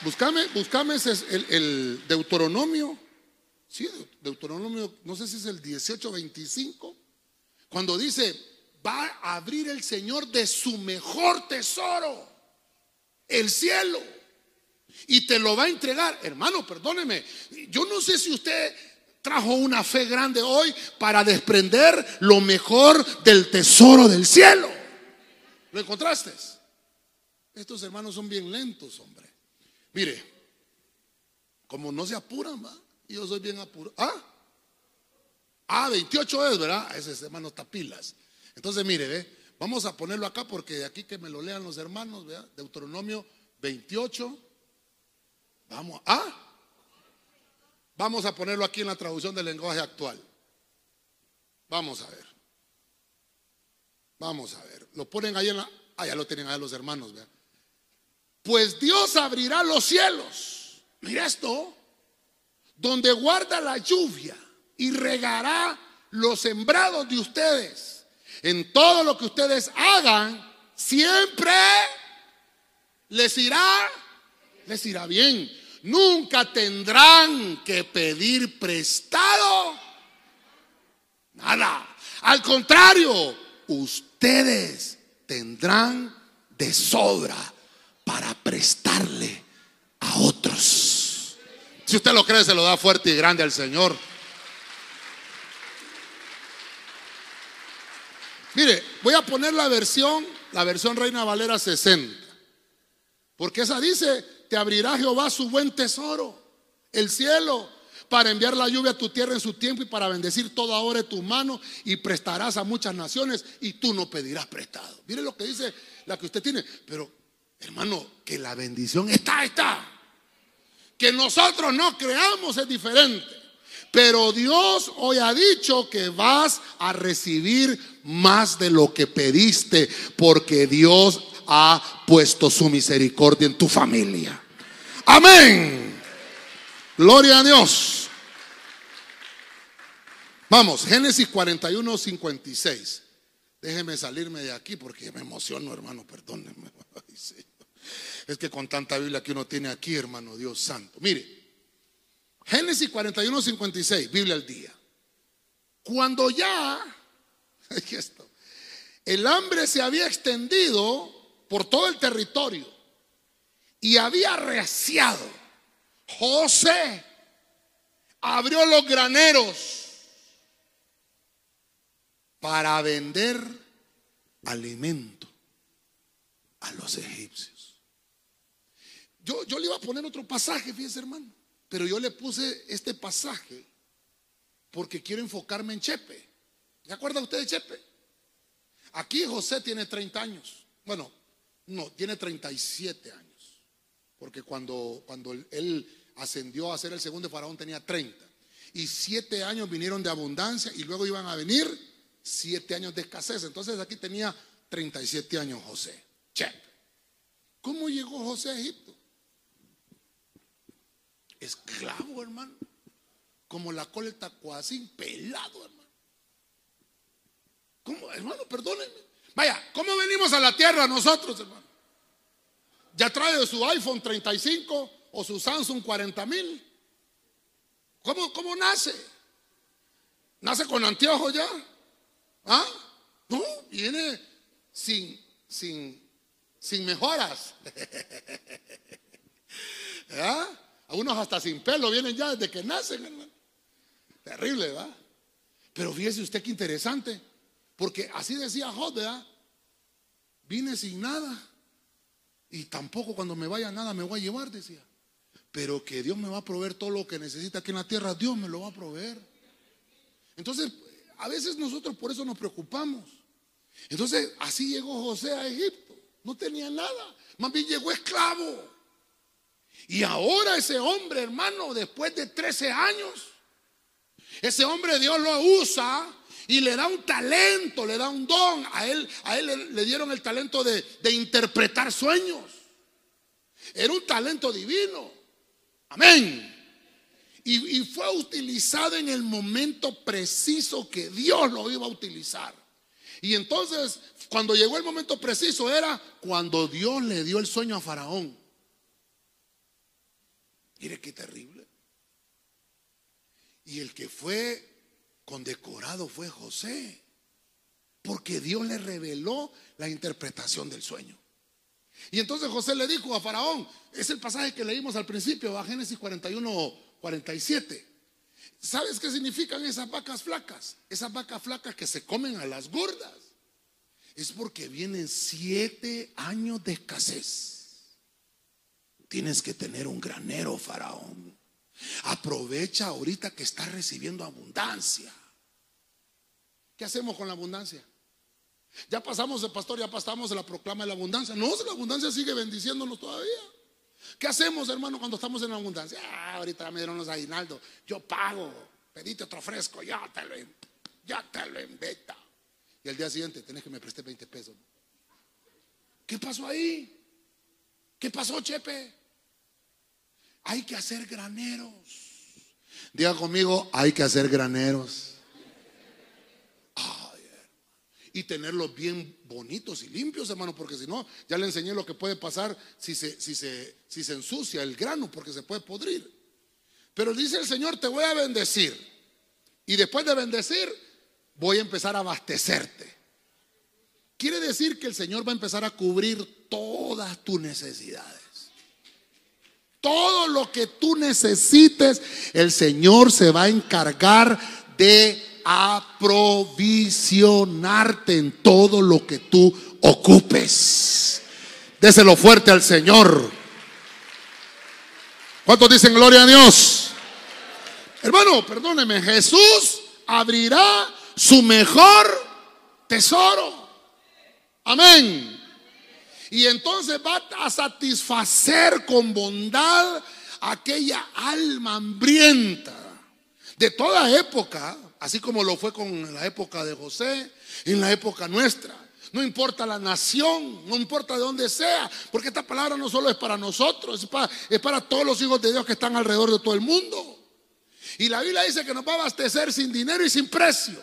Buscame, buscame el, el Deuteronomio. Sí, Deuteronomio, no sé si es el 1825. Cuando dice, va a abrir el Señor de su mejor tesoro, el cielo, y te lo va a entregar. Hermano, perdóneme, yo no sé si usted trajo una fe grande hoy para desprender lo mejor del tesoro del cielo. ¿Lo encontraste? Estos hermanos son bien lentos, hombre. Mire, como no se apuran, va, yo soy bien apurado. ¿Ah? Ah, 28 es, ¿verdad? Ese hermano tapilas. Entonces, mire, ve, vamos a ponerlo acá porque de aquí que me lo lean los hermanos, ¿verdad? Deuteronomio 28. Vamos, ¿ah? Vamos a ponerlo aquí en la traducción del lenguaje actual. Vamos a ver. Vamos a ver. Lo ponen ahí en la. Ah, ya lo tienen ahí los hermanos, ¿verdad? Pues Dios abrirá los cielos. Mira esto. Donde guarda la lluvia y regará los sembrados de ustedes. En todo lo que ustedes hagan, siempre les irá, les irá bien. Nunca tendrán que pedir prestado. Nada. Al contrario, ustedes tendrán de sobra para prestarle a otros. Si usted lo cree, se lo da fuerte y grande al Señor. Mire, voy a poner la versión, la versión Reina Valera 60. Porque esa dice, te abrirá Jehová su buen tesoro, el cielo, para enviar la lluvia a tu tierra en su tiempo y para bendecir toda hora de tu mano y prestarás a muchas naciones y tú no pedirás prestado. Mire lo que dice la que usted tiene. Pero, hermano, que la bendición está, está. Que nosotros no creamos es diferente. Pero Dios hoy ha dicho que vas a recibir más de lo que pediste porque Dios ha puesto su misericordia en tu familia. Amén. Gloria a Dios. Vamos, Génesis 41, 56. Déjeme salirme de aquí porque me emociono, hermano, perdónenme. Es que con tanta Biblia que uno tiene aquí, hermano, Dios santo. Mire, Génesis 41, 56, Biblia al día. Cuando ya, el hambre se había extendido por todo el territorio y había reciado, José abrió los graneros para vender alimento a los egipcios. Yo, yo le iba a poner otro pasaje, fíjese hermano. Pero yo le puse este pasaje porque quiero enfocarme en Chepe. ¿Se acuerda usted de Chepe? Aquí José tiene 30 años. Bueno, no, tiene 37 años. Porque cuando, cuando él ascendió a ser el segundo faraón tenía 30. Y siete años vinieron de abundancia y luego iban a venir siete años de escasez. Entonces aquí tenía 37 años José. Chepe. ¿Cómo llegó José a Egipto? esclavo, hermano. Como la cola del tacuacín, pelado, hermano. ¿Cómo, hermano? Perdónenme. Vaya, ¿cómo venimos a la tierra nosotros, hermano? ¿Ya trae su iPhone 35 o su Samsung 40 mil? ¿Cómo, ¿Cómo nace? ¿Nace con anteojos ya? ¿Ah? No, viene sin, sin, sin mejoras. ¿Ah? A unos hasta sin pelo vienen ya desde que nacen, hermano. Terrible, ¿verdad? Pero fíjese usted qué interesante. Porque así decía Job. Vine sin nada. Y tampoco cuando me vaya nada me voy a llevar, decía. pero que Dios me va a proveer todo lo que necesita aquí en la tierra, Dios me lo va a proveer. Entonces, a veces nosotros por eso nos preocupamos. Entonces, así llegó José a Egipto. No tenía nada. Más bien llegó esclavo. Y ahora ese hombre, hermano, después de 13 años, ese hombre Dios lo usa y le da un talento, le da un don. A él, a él le, dieron el talento de, de interpretar sueños. Era un talento divino. Amén. Y, fue utilizado en el momento preciso que Dios lo iba a utilizar. Y entonces, cuando llegó el momento preciso, era cuando Dios le dio el sueño a Faraón. Mire qué terrible. Y el que fue condecorado fue José, porque Dios le reveló la interpretación del sueño. Y entonces José le dijo a Faraón, es el pasaje que leímos al principio, a Génesis 41 47. ¿Sabes qué significan esas vacas flacas? Esas vacas flacas que se comen a las gordas. Es porque vienen siete años de escasez. Tienes que tener un granero, faraón. Aprovecha ahorita que estás recibiendo abundancia. ¿Qué hacemos con la abundancia? Ya pasamos de pastor, ya pasamos de la proclama de la abundancia. No, la abundancia sigue bendiciéndonos todavía. ¿Qué hacemos, hermano, cuando estamos en abundancia? Ah, ahorita me dieron los aguinaldos, yo pago, pedite otro fresco, ya te lo, ya te lo invita. Y al día siguiente tenés que me presté 20 pesos. ¿Qué pasó ahí? ¿Qué pasó, Chepe? Hay que hacer graneros. Diga conmigo, hay que hacer graneros y tenerlos bien bonitos y limpios, hermano, porque si no, ya le enseñé lo que puede pasar si se, si se, si se ensucia el grano, porque se puede podrir. Pero dice el Señor, te voy a bendecir. Y después de bendecir, voy a empezar a abastecerte. Quiere decir que el Señor va a empezar a cubrir todas tus necesidades. Todo lo que tú necesites, el Señor se va a encargar de aprovisionarte en todo lo que tú ocupes. Déselo fuerte al Señor. ¿Cuántos dicen gloria a Dios? Hermano, perdóneme, Jesús abrirá su mejor tesoro. Amén. Y entonces va a satisfacer con bondad aquella alma hambrienta de toda época así como lo fue con la época de José, en la época nuestra. No importa la nación, no importa de dónde sea, porque esta palabra no solo es para nosotros, es para, es para todos los hijos de Dios que están alrededor de todo el mundo. Y la Biblia dice que nos va a abastecer sin dinero y sin precio,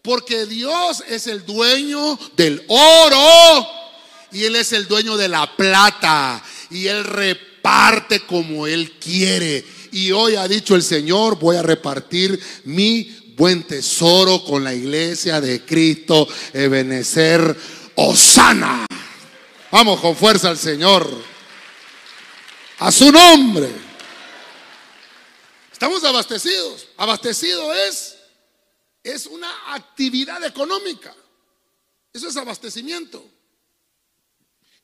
porque Dios es el dueño del oro y Él es el dueño de la plata y Él reparte como Él quiere. Y hoy ha dicho el Señor, voy a repartir mi buen tesoro con la iglesia de Cristo, Ebenecer, Osana. Vamos con fuerza al Señor. A su nombre. Estamos abastecidos. Abastecido es, es una actividad económica. Eso es abastecimiento.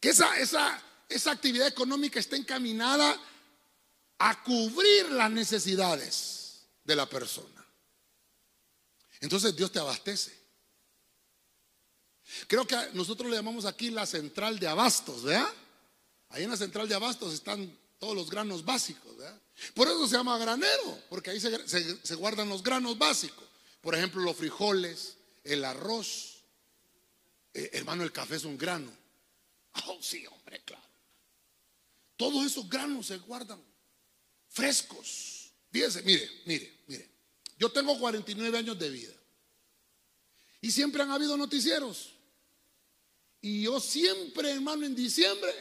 Que esa, esa, esa actividad económica está encaminada a cubrir las necesidades de la persona. Entonces Dios te abastece. Creo que nosotros le llamamos aquí la central de abastos, ¿verdad? Ahí en la central de abastos están todos los granos básicos, ¿verdad? Por eso se llama granero, porque ahí se, guardan los granos básicos. Por ejemplo, los frijoles, el arroz. Eh, hermano, el café es un grano. Oh, sí, hombre, claro. Todos esos granos se guardan frescos. Fíjense, mire, mire, mire. Yo tengo 49 años de vida. Y siempre han habido noticieros. Y yo siempre, hermano, en diciembre,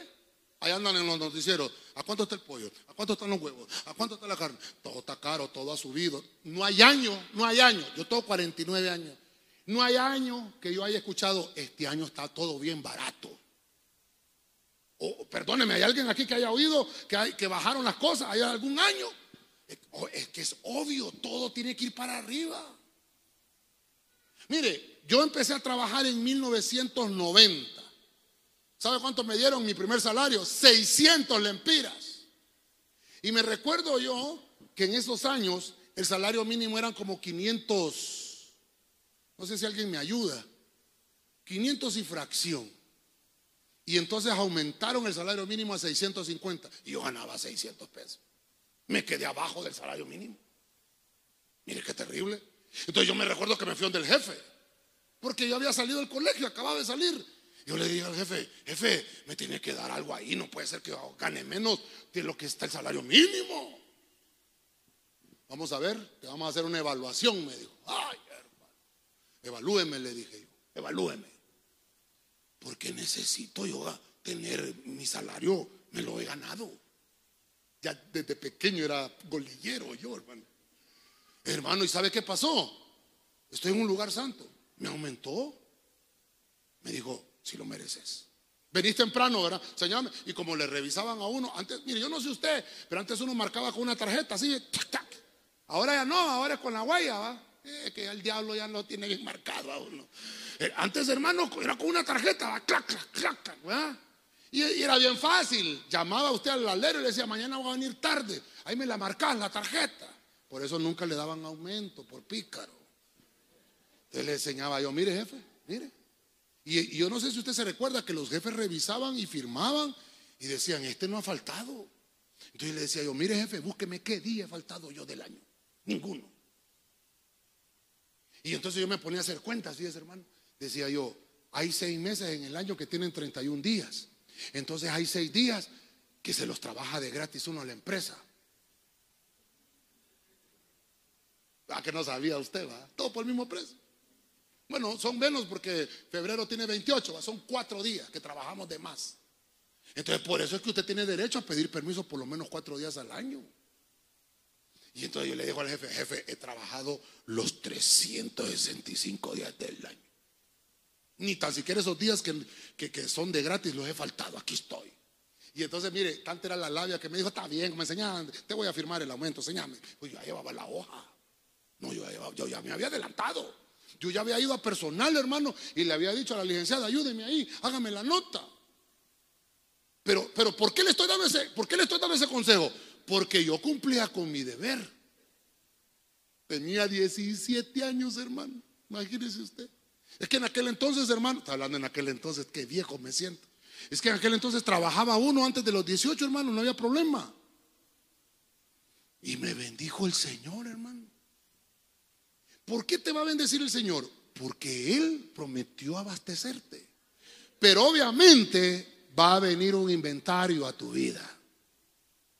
ahí andan en los noticieros. ¿A cuánto está el pollo? ¿A cuánto están los huevos? ¿A cuánto está la carne? Todo está caro, todo ha subido. No hay año, no hay año. Yo tengo 49 años. No hay año que yo haya escuchado, este año está todo bien barato perdóneme, ¿hay alguien aquí que haya oído que, bajaron las cosas? ¿Hay algún año? Es que es obvio, todo tiene que ir para arriba. Mire, yo empecé a trabajar en 1990. ¿Sabe cuánto me dieron mi primer salario? 600 lempiras. Y me recuerdo yo que en esos años el salario mínimo eran como 500, no sé si alguien me ayuda, 500 y fracción. Y entonces aumentaron el salario mínimo a 650 y yo ganaba 600 pesos. Me quedé abajo del salario mínimo. Mire qué terrible. Entonces yo me recuerdo que me fui del jefe, porque yo había salido del colegio, acababa de salir. Yo le dije al jefe, jefe, me tiene que dar algo ahí, no puede ser que gane menos de lo que está el salario mínimo. Vamos a ver, te vamos a hacer una evaluación, me dijo. Ay, hermano, evalúeme, le dije yo, evalúeme. Porque necesito yo tener mi salario, me lo he ganado. Ya desde pequeño era golillero yo, hermano. Hermano, ¿y sabe qué pasó? Estoy en un lugar santo. Me aumentó. Me dijo, si lo mereces. Venís temprano, ¿verdad? Señor, y como le revisaban a uno, antes, mire, yo no sé usted, pero antes uno marcaba con una tarjeta así, tac, tac. Ahora ya no, ahora es con la huella, ¿va? Eh, que el diablo ya lo tiene bien marcado a uno. Eh, antes, hermano, era con una tarjeta, clac, clac, clac, ¿verdad? Y, era bien fácil. Llamaba usted al alero y le decía, mañana voy a venir tarde. Ahí me la marcas la tarjeta. Por eso nunca le daban aumento, por pícaro. Entonces le enseñaba yo, mire jefe, mire. Y, yo no sé si usted se recuerda que los jefes revisaban y firmaban y decían, este no ha faltado. Entonces le decía yo, mire jefe, búsqueme qué día he faltado yo del año. Ninguno. Y entonces yo me ponía a hacer cuentas, ¿sí, hermano? Decía yo, hay seis meses en el año que tienen 31 días. Entonces hay seis días que se los trabaja de gratis uno a la empresa. Ah, que no sabía usted. Todo por el mismo precio. Bueno, son menos porque febrero tiene 28, son cuatro días que trabajamos de más. Entonces, por eso es que usted tiene derecho a pedir permiso por lo menos cuatro días al año. Y entonces yo le digo al jefe, jefe, he trabajado los 365 días del año. Ni tan siquiera esos días que, que, son de gratis los he faltado, aquí estoy. Y entonces, mire, tanta era la labia que me dijo, está bien, me enseñaban, te voy a firmar el aumento, enséñame. Pues yo ya llevaba la hoja. No, yo, yo ya me había adelantado. Yo ya había ido a personal, hermano, y le había dicho a la licenciada, ayúdeme ahí, hágame la nota. Pero, pero ¿por qué le estoy dando ese, por qué le estoy dando ese consejo? Porque yo cumplía con mi deber. Tenía 17 años, hermano. Imagínese usted. Es que en aquel entonces, hermano, está hablando en aquel entonces, qué viejo me siento. Es que en aquel entonces trabajaba uno antes de los 18, hermano, no había problema. Y me bendijo el Señor, hermano. ¿Por qué te va a bendecir el Señor? Porque Él prometió abastecerte. Pero obviamente va a venir un inventario a tu vida.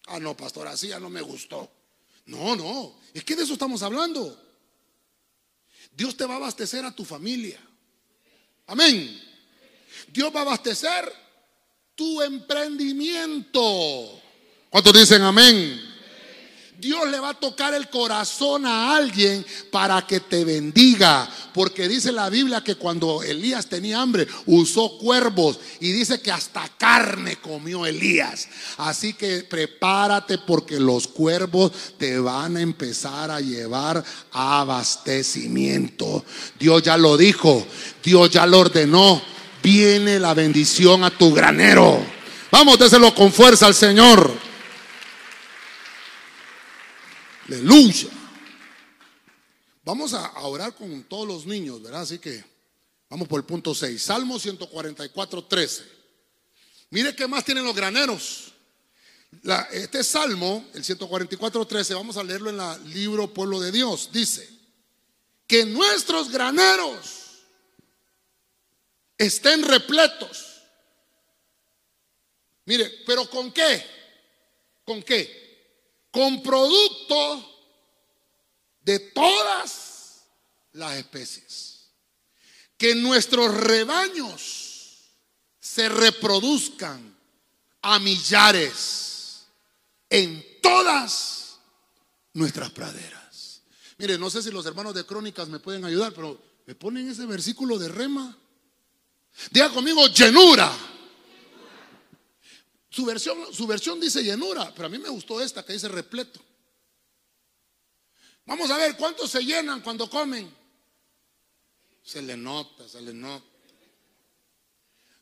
Ah, no, pastor, así ya no me gustó. No, no, es que de eso estamos hablando. Dios te va a abastecer a tu familia. Amén. Dios va a abastecer tu emprendimiento. ¿Cuántos dicen amén? Dios le va a tocar el corazón a alguien para que te bendiga. Porque dice la Biblia que cuando Elías tenía hambre usó cuervos y dice que hasta carne comió Elías. Así que prepárate porque los cuervos te van a empezar a llevar a abastecimiento. Dios ya lo dijo, Dios ya lo ordenó. Viene la bendición a tu granero. Vamos, déselo con fuerza al Señor. Aleluya. Vamos a orar con todos los niños, ¿verdad? Así que vamos por el punto 6. Salmo 144, 13. Mire qué más tienen los graneros. este salmo, el 144, 13, vamos a leerlo en el libro Pueblo de Dios. Dice, que nuestros graneros estén repletos. Mire, pero ¿con qué? ¿Con qué? Con producto de todas las especies. Que nuestros rebaños se reproduzcan a millares en todas nuestras praderas. Mire, no sé si los hermanos de Crónicas me pueden ayudar, pero me ponen ese versículo de rema. Diga conmigo, llenura su versión, su versión dice llenura, pero a mí me gustó esta que dice repleto. Vamos a ver cuántos se llenan cuando comen. Se le nota, se le nota.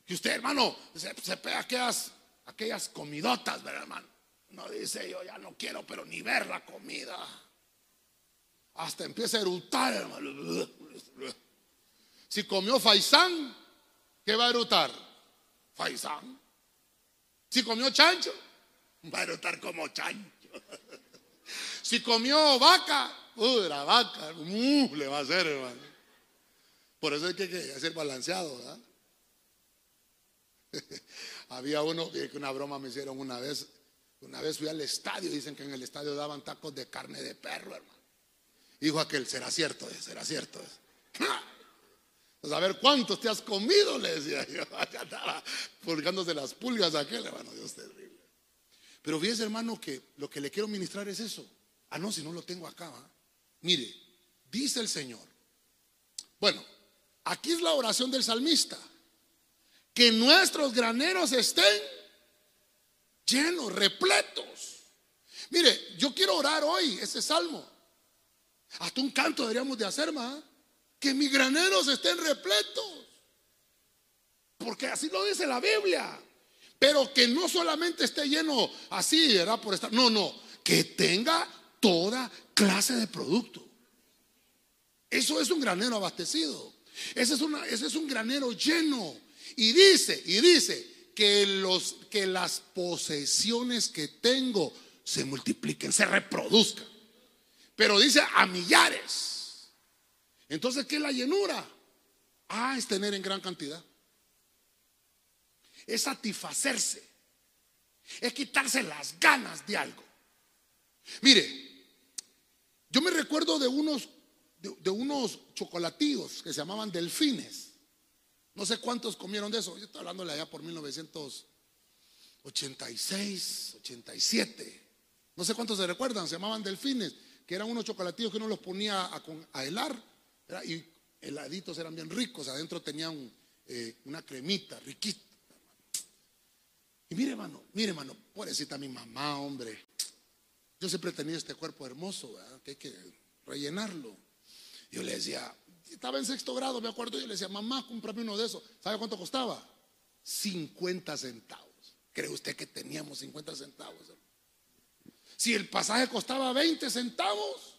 Y usted, hermano, se, pega aquellas, aquellas comidotas, ¿verdad, hermano? No dice yo ya no quiero, pero ni ver la comida. Hasta empieza a erutar, hermano. Si comió faisán, ¿qué va a erutar? Faisán. Si comió chancho, va a erutar como chancho. Si comió vaca, uh, la vaca, uh, le va a hacer, hermano. Por eso hay que, que ser balanceado, ¿verdad? Había uno que una broma me hicieron una vez. Una vez fui al estadio, dicen que en el estadio daban tacos de carne de perro, hermano. Dijo aquel, será cierto, será cierto. Pues a ver cuántos te has comido, le decía yo. Pulgándose las pulgas aquel, hermano, Dios terrible. Pero fíjese, hermano, que lo que le quiero ministrar es eso. Ah, no, si no lo tengo acá. Mire, dice el Señor. Bueno, aquí es la oración del salmista. Que nuestros graneros estén llenos, repletos. Mire, yo quiero orar hoy ese salmo. Hasta un canto deberíamos de hacer, más Que mis graneros estén repletos. Porque así lo dice la Biblia. Pero que no solamente esté lleno así, ¿verdad? Por estar. No, no. Que tenga toda clase de producto. Eso es un granero abastecido. Ese es, una, es un granero lleno. Y dice, y dice que, los, que las posesiones que tengo se multipliquen, se reproduzcan. Pero dice a millares. Entonces, ¿qué es la llenura? Ah, es tener en gran cantidad. Es satisfacerse. Es quitarse las ganas de algo. Mire, yo me recuerdo de unos, de, unos chocolatillos que se llamaban delfines. No sé cuántos comieron de eso. Yo estoy hablando de allá por 1986, 87. No sé cuántos se recuerdan, se llamaban delfines, que eran unos chocolatillos que uno los ponía a, helar y heladitos eran bien ricos. Adentro tenían eh, una cremita riquita. Y mire, hermano, mire, hermano, pobrecita mi mamá, hombre. Yo siempre he tenido este cuerpo hermoso, que hay que rellenarlo. Yo le decía, estaba en sexto grado, me acuerdo, yo le decía, mamá, cómprame uno de esos. ¿Sabe cuánto costaba? 50 centavos. ¿Cree usted que teníamos 50 centavos? Si el pasaje costaba 20 centavos,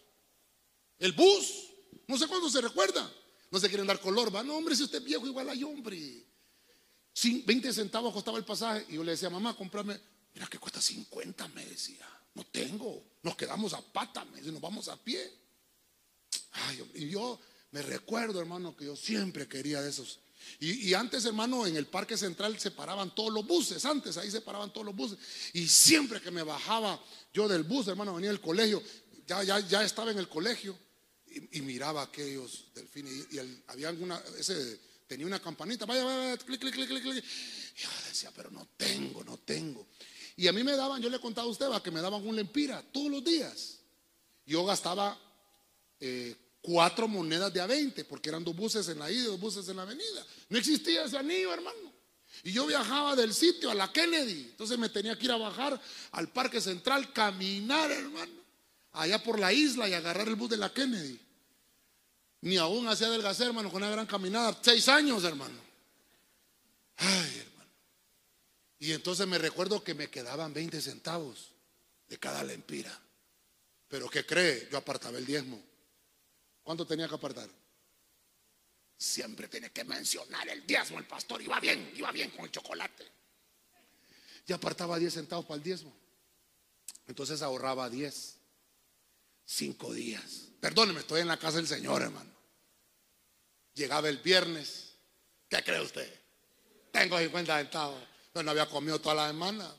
el bus, no sé cuándo se recuerda. No se quieren dar color, va, no, hombre, si usted es viejo, igual hay hombre. 20 centavos costaba el pasaje. Y yo le decía, mamá, cómprame. Mira que cuesta 50, me decía. No tengo. Nos quedamos a pata, y nos vamos a pie. Ay, y yo me recuerdo, hermano, que yo siempre quería de esos. Y, antes, hermano, en el Parque Central se paraban todos los buses. Antes ahí se paraban todos los buses. Y siempre que me bajaba yo del bus, hermano, venía del colegio. Ya, ya, ya estaba en el colegio y, miraba aquellos delfines. Y, había alguna, ese tenía una campanita. Vaya, vaya, clic, clic, clic, clic. Y yo decía, pero no tengo, no tengo. Y a mí me daban, yo le he contado a usted, que me daban un lempira todos los días. Yo gastaba eh, cuatro monedas de a 20, porque eran dos buses en la ida y dos buses en la avenida. No existía ese anillo, hermano. Y yo viajaba del sitio a la Kennedy. Entonces me tenía que ir a bajar al Parque Central, caminar, hermano, allá por la isla y agarrar el bus de la Kennedy. Ni aún hacía adelgazar, hermano, con una gran caminada. Seis años, hermano. Ay, hermano. Y entonces me recuerdo que me quedaban 20 centavos de cada lempira. Pero ¿qué cree? Yo apartaba el diezmo. ¿Cuánto tenía que apartar? Siempre tiene que mencionar el diezmo. El pastor iba bien, iba bien con el chocolate. Y apartaba 10 centavos para el diezmo. Entonces ahorraba 10. Cinco días. Perdóneme, estoy en la casa del Señor, hermano. Llegaba el viernes. ¿Qué cree usted? Tengo 50 centavos. No, había comido toda la semana.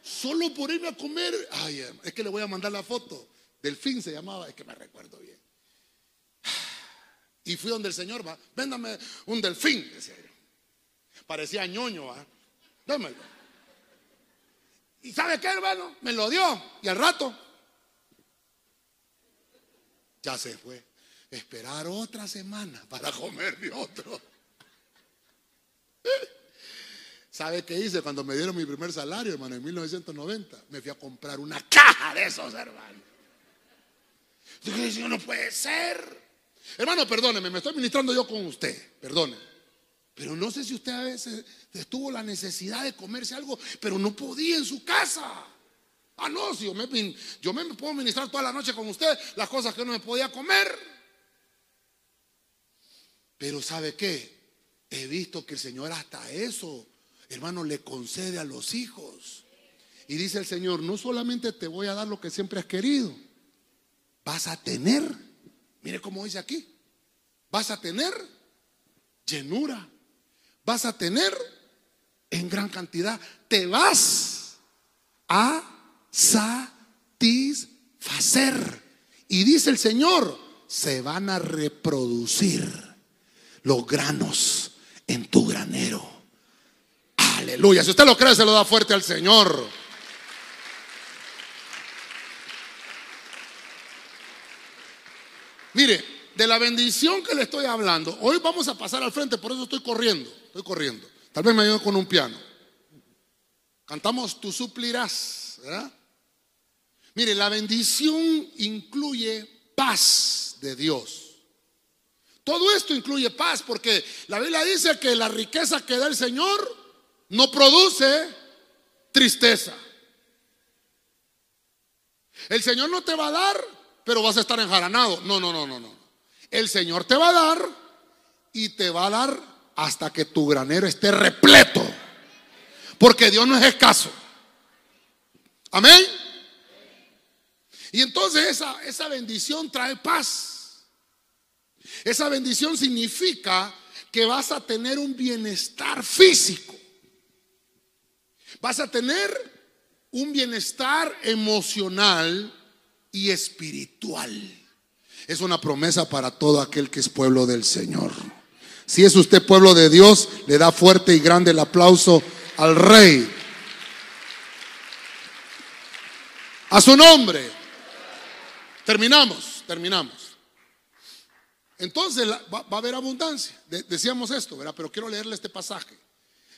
Solo por irme a comer. Ay, es que le voy a mandar la foto. Delfín se llamaba, es que me recuerdo bien. Y fui donde el Señor va, véndame un delfín, decía yo. Parecía ñoño, ¿va? Démelo. ¿Y sabe qué, hermano? Me lo dio. Y al rato, ya se fue. Esperar otra semana para comer de otro. ¿Sabe qué hice cuando me dieron mi primer salario, hermano, en 1990? Me fui a comprar una caja de esos, hermano. Yo dije, no puede ser. Hermano, perdóneme, me estoy ministrando yo con usted, perdone. Pero no sé si usted a veces tuvo la necesidad de comerse algo, pero no podía en su casa. Ah, no, si yo me, puedo ministrar toda la noche con usted las cosas que no me podía comer. Pero ¿sabe qué? He visto que el Señor hasta eso, hermano, le concede a los hijos. Y dice el Señor, no solamente te voy a dar lo que siempre has querido, vas a tener, mire cómo dice aquí, vas a tener llenura, vas a tener en gran cantidad, te vas a satisfacer. Y dice el Señor, se van a reproducir los granos en tu granero. Aleluya. Si usted lo cree, se lo da fuerte al Señor. Mire, de la bendición que le estoy hablando, hoy vamos a pasar al frente, por eso estoy corriendo, estoy corriendo. Tal vez me ayuden con un piano. Cantamos, tú suplirás, ¿verdad? Mire, la bendición incluye paz de Dios. Todo esto incluye paz porque la Biblia dice que la riqueza que da el Señor no produce tristeza. El Señor no te va a dar, pero vas a estar enjaranado. No, no, no, no, no. El Señor te va a dar y te va a dar hasta que tu granero esté repleto. Porque Dios no es escaso. Amén. Y entonces esa, esa bendición trae paz. Esa bendición significa que vas a tener un bienestar físico. Vas a tener un bienestar emocional y espiritual. Es una promesa para todo aquel que es pueblo del Señor. Si es usted pueblo de Dios, le da fuerte y grande el aplauso al Rey. A su nombre. Terminamos, terminamos. Entonces va, a haber abundancia. decíamos esto, ¿verdad? Pero quiero leerle este pasaje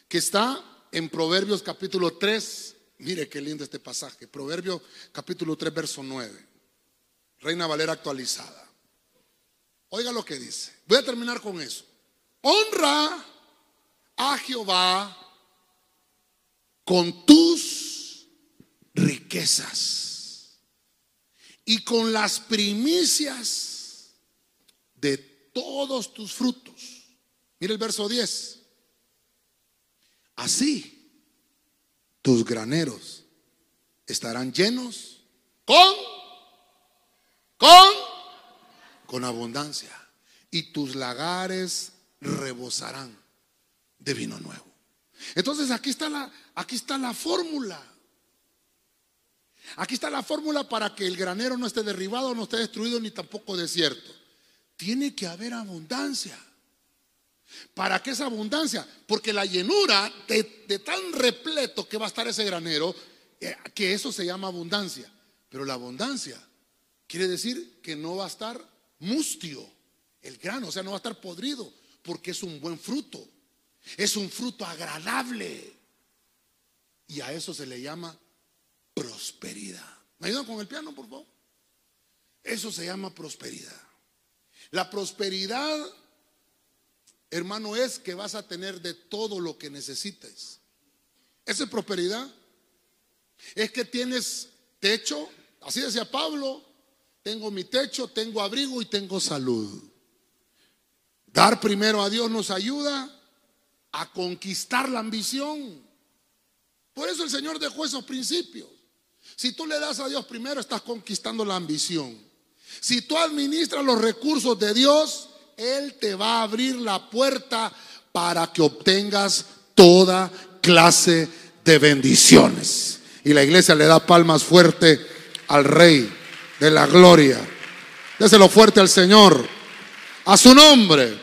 que está en Proverbios capítulo 3. Mire qué lindo este pasaje. Proverbios capítulo 3, verso 9. Reina Valera actualizada. Oiga lo que dice. Voy a terminar con eso. Honra a Jehová con tus riquezas y con las primicias de todos tus frutos. Mira el verso 10. Así tus graneros estarán llenos con, con, con abundancia. Y tus lagares rebosarán de vino nuevo. Entonces aquí está la, aquí está la fórmula. Aquí está la fórmula para que el granero no esté derribado, no esté destruido ni tampoco desierto. Tiene que haber abundancia. ¿Para qué esa abundancia? Porque la llenura de, tan repleto que va a estar ese granero, eh, que eso se llama abundancia. Pero la abundancia quiere decir que no va a estar mustio el grano, o sea, no va a estar podrido, porque es un buen fruto. Es un fruto agradable. Y a eso se le llama prosperidad. ¿Me ayudan con el piano, por favor? Eso se llama prosperidad. La prosperidad, hermano, es que vas a tener de todo lo que necesites. Esa es prosperidad. Es que tienes techo, así decía Pablo, tengo mi techo, tengo abrigo y tengo salud. Dar primero a Dios nos ayuda a conquistar la ambición. Por eso el Señor dejó esos principios. Si tú le das a Dios primero, estás conquistando la ambición. Si tú administras los recursos de Dios, Él te va a abrir la puerta para que obtengas toda clase de bendiciones. Y la iglesia le da palmas fuerte al Rey de la Gloria. Déselo fuerte al Señor. A su nombre.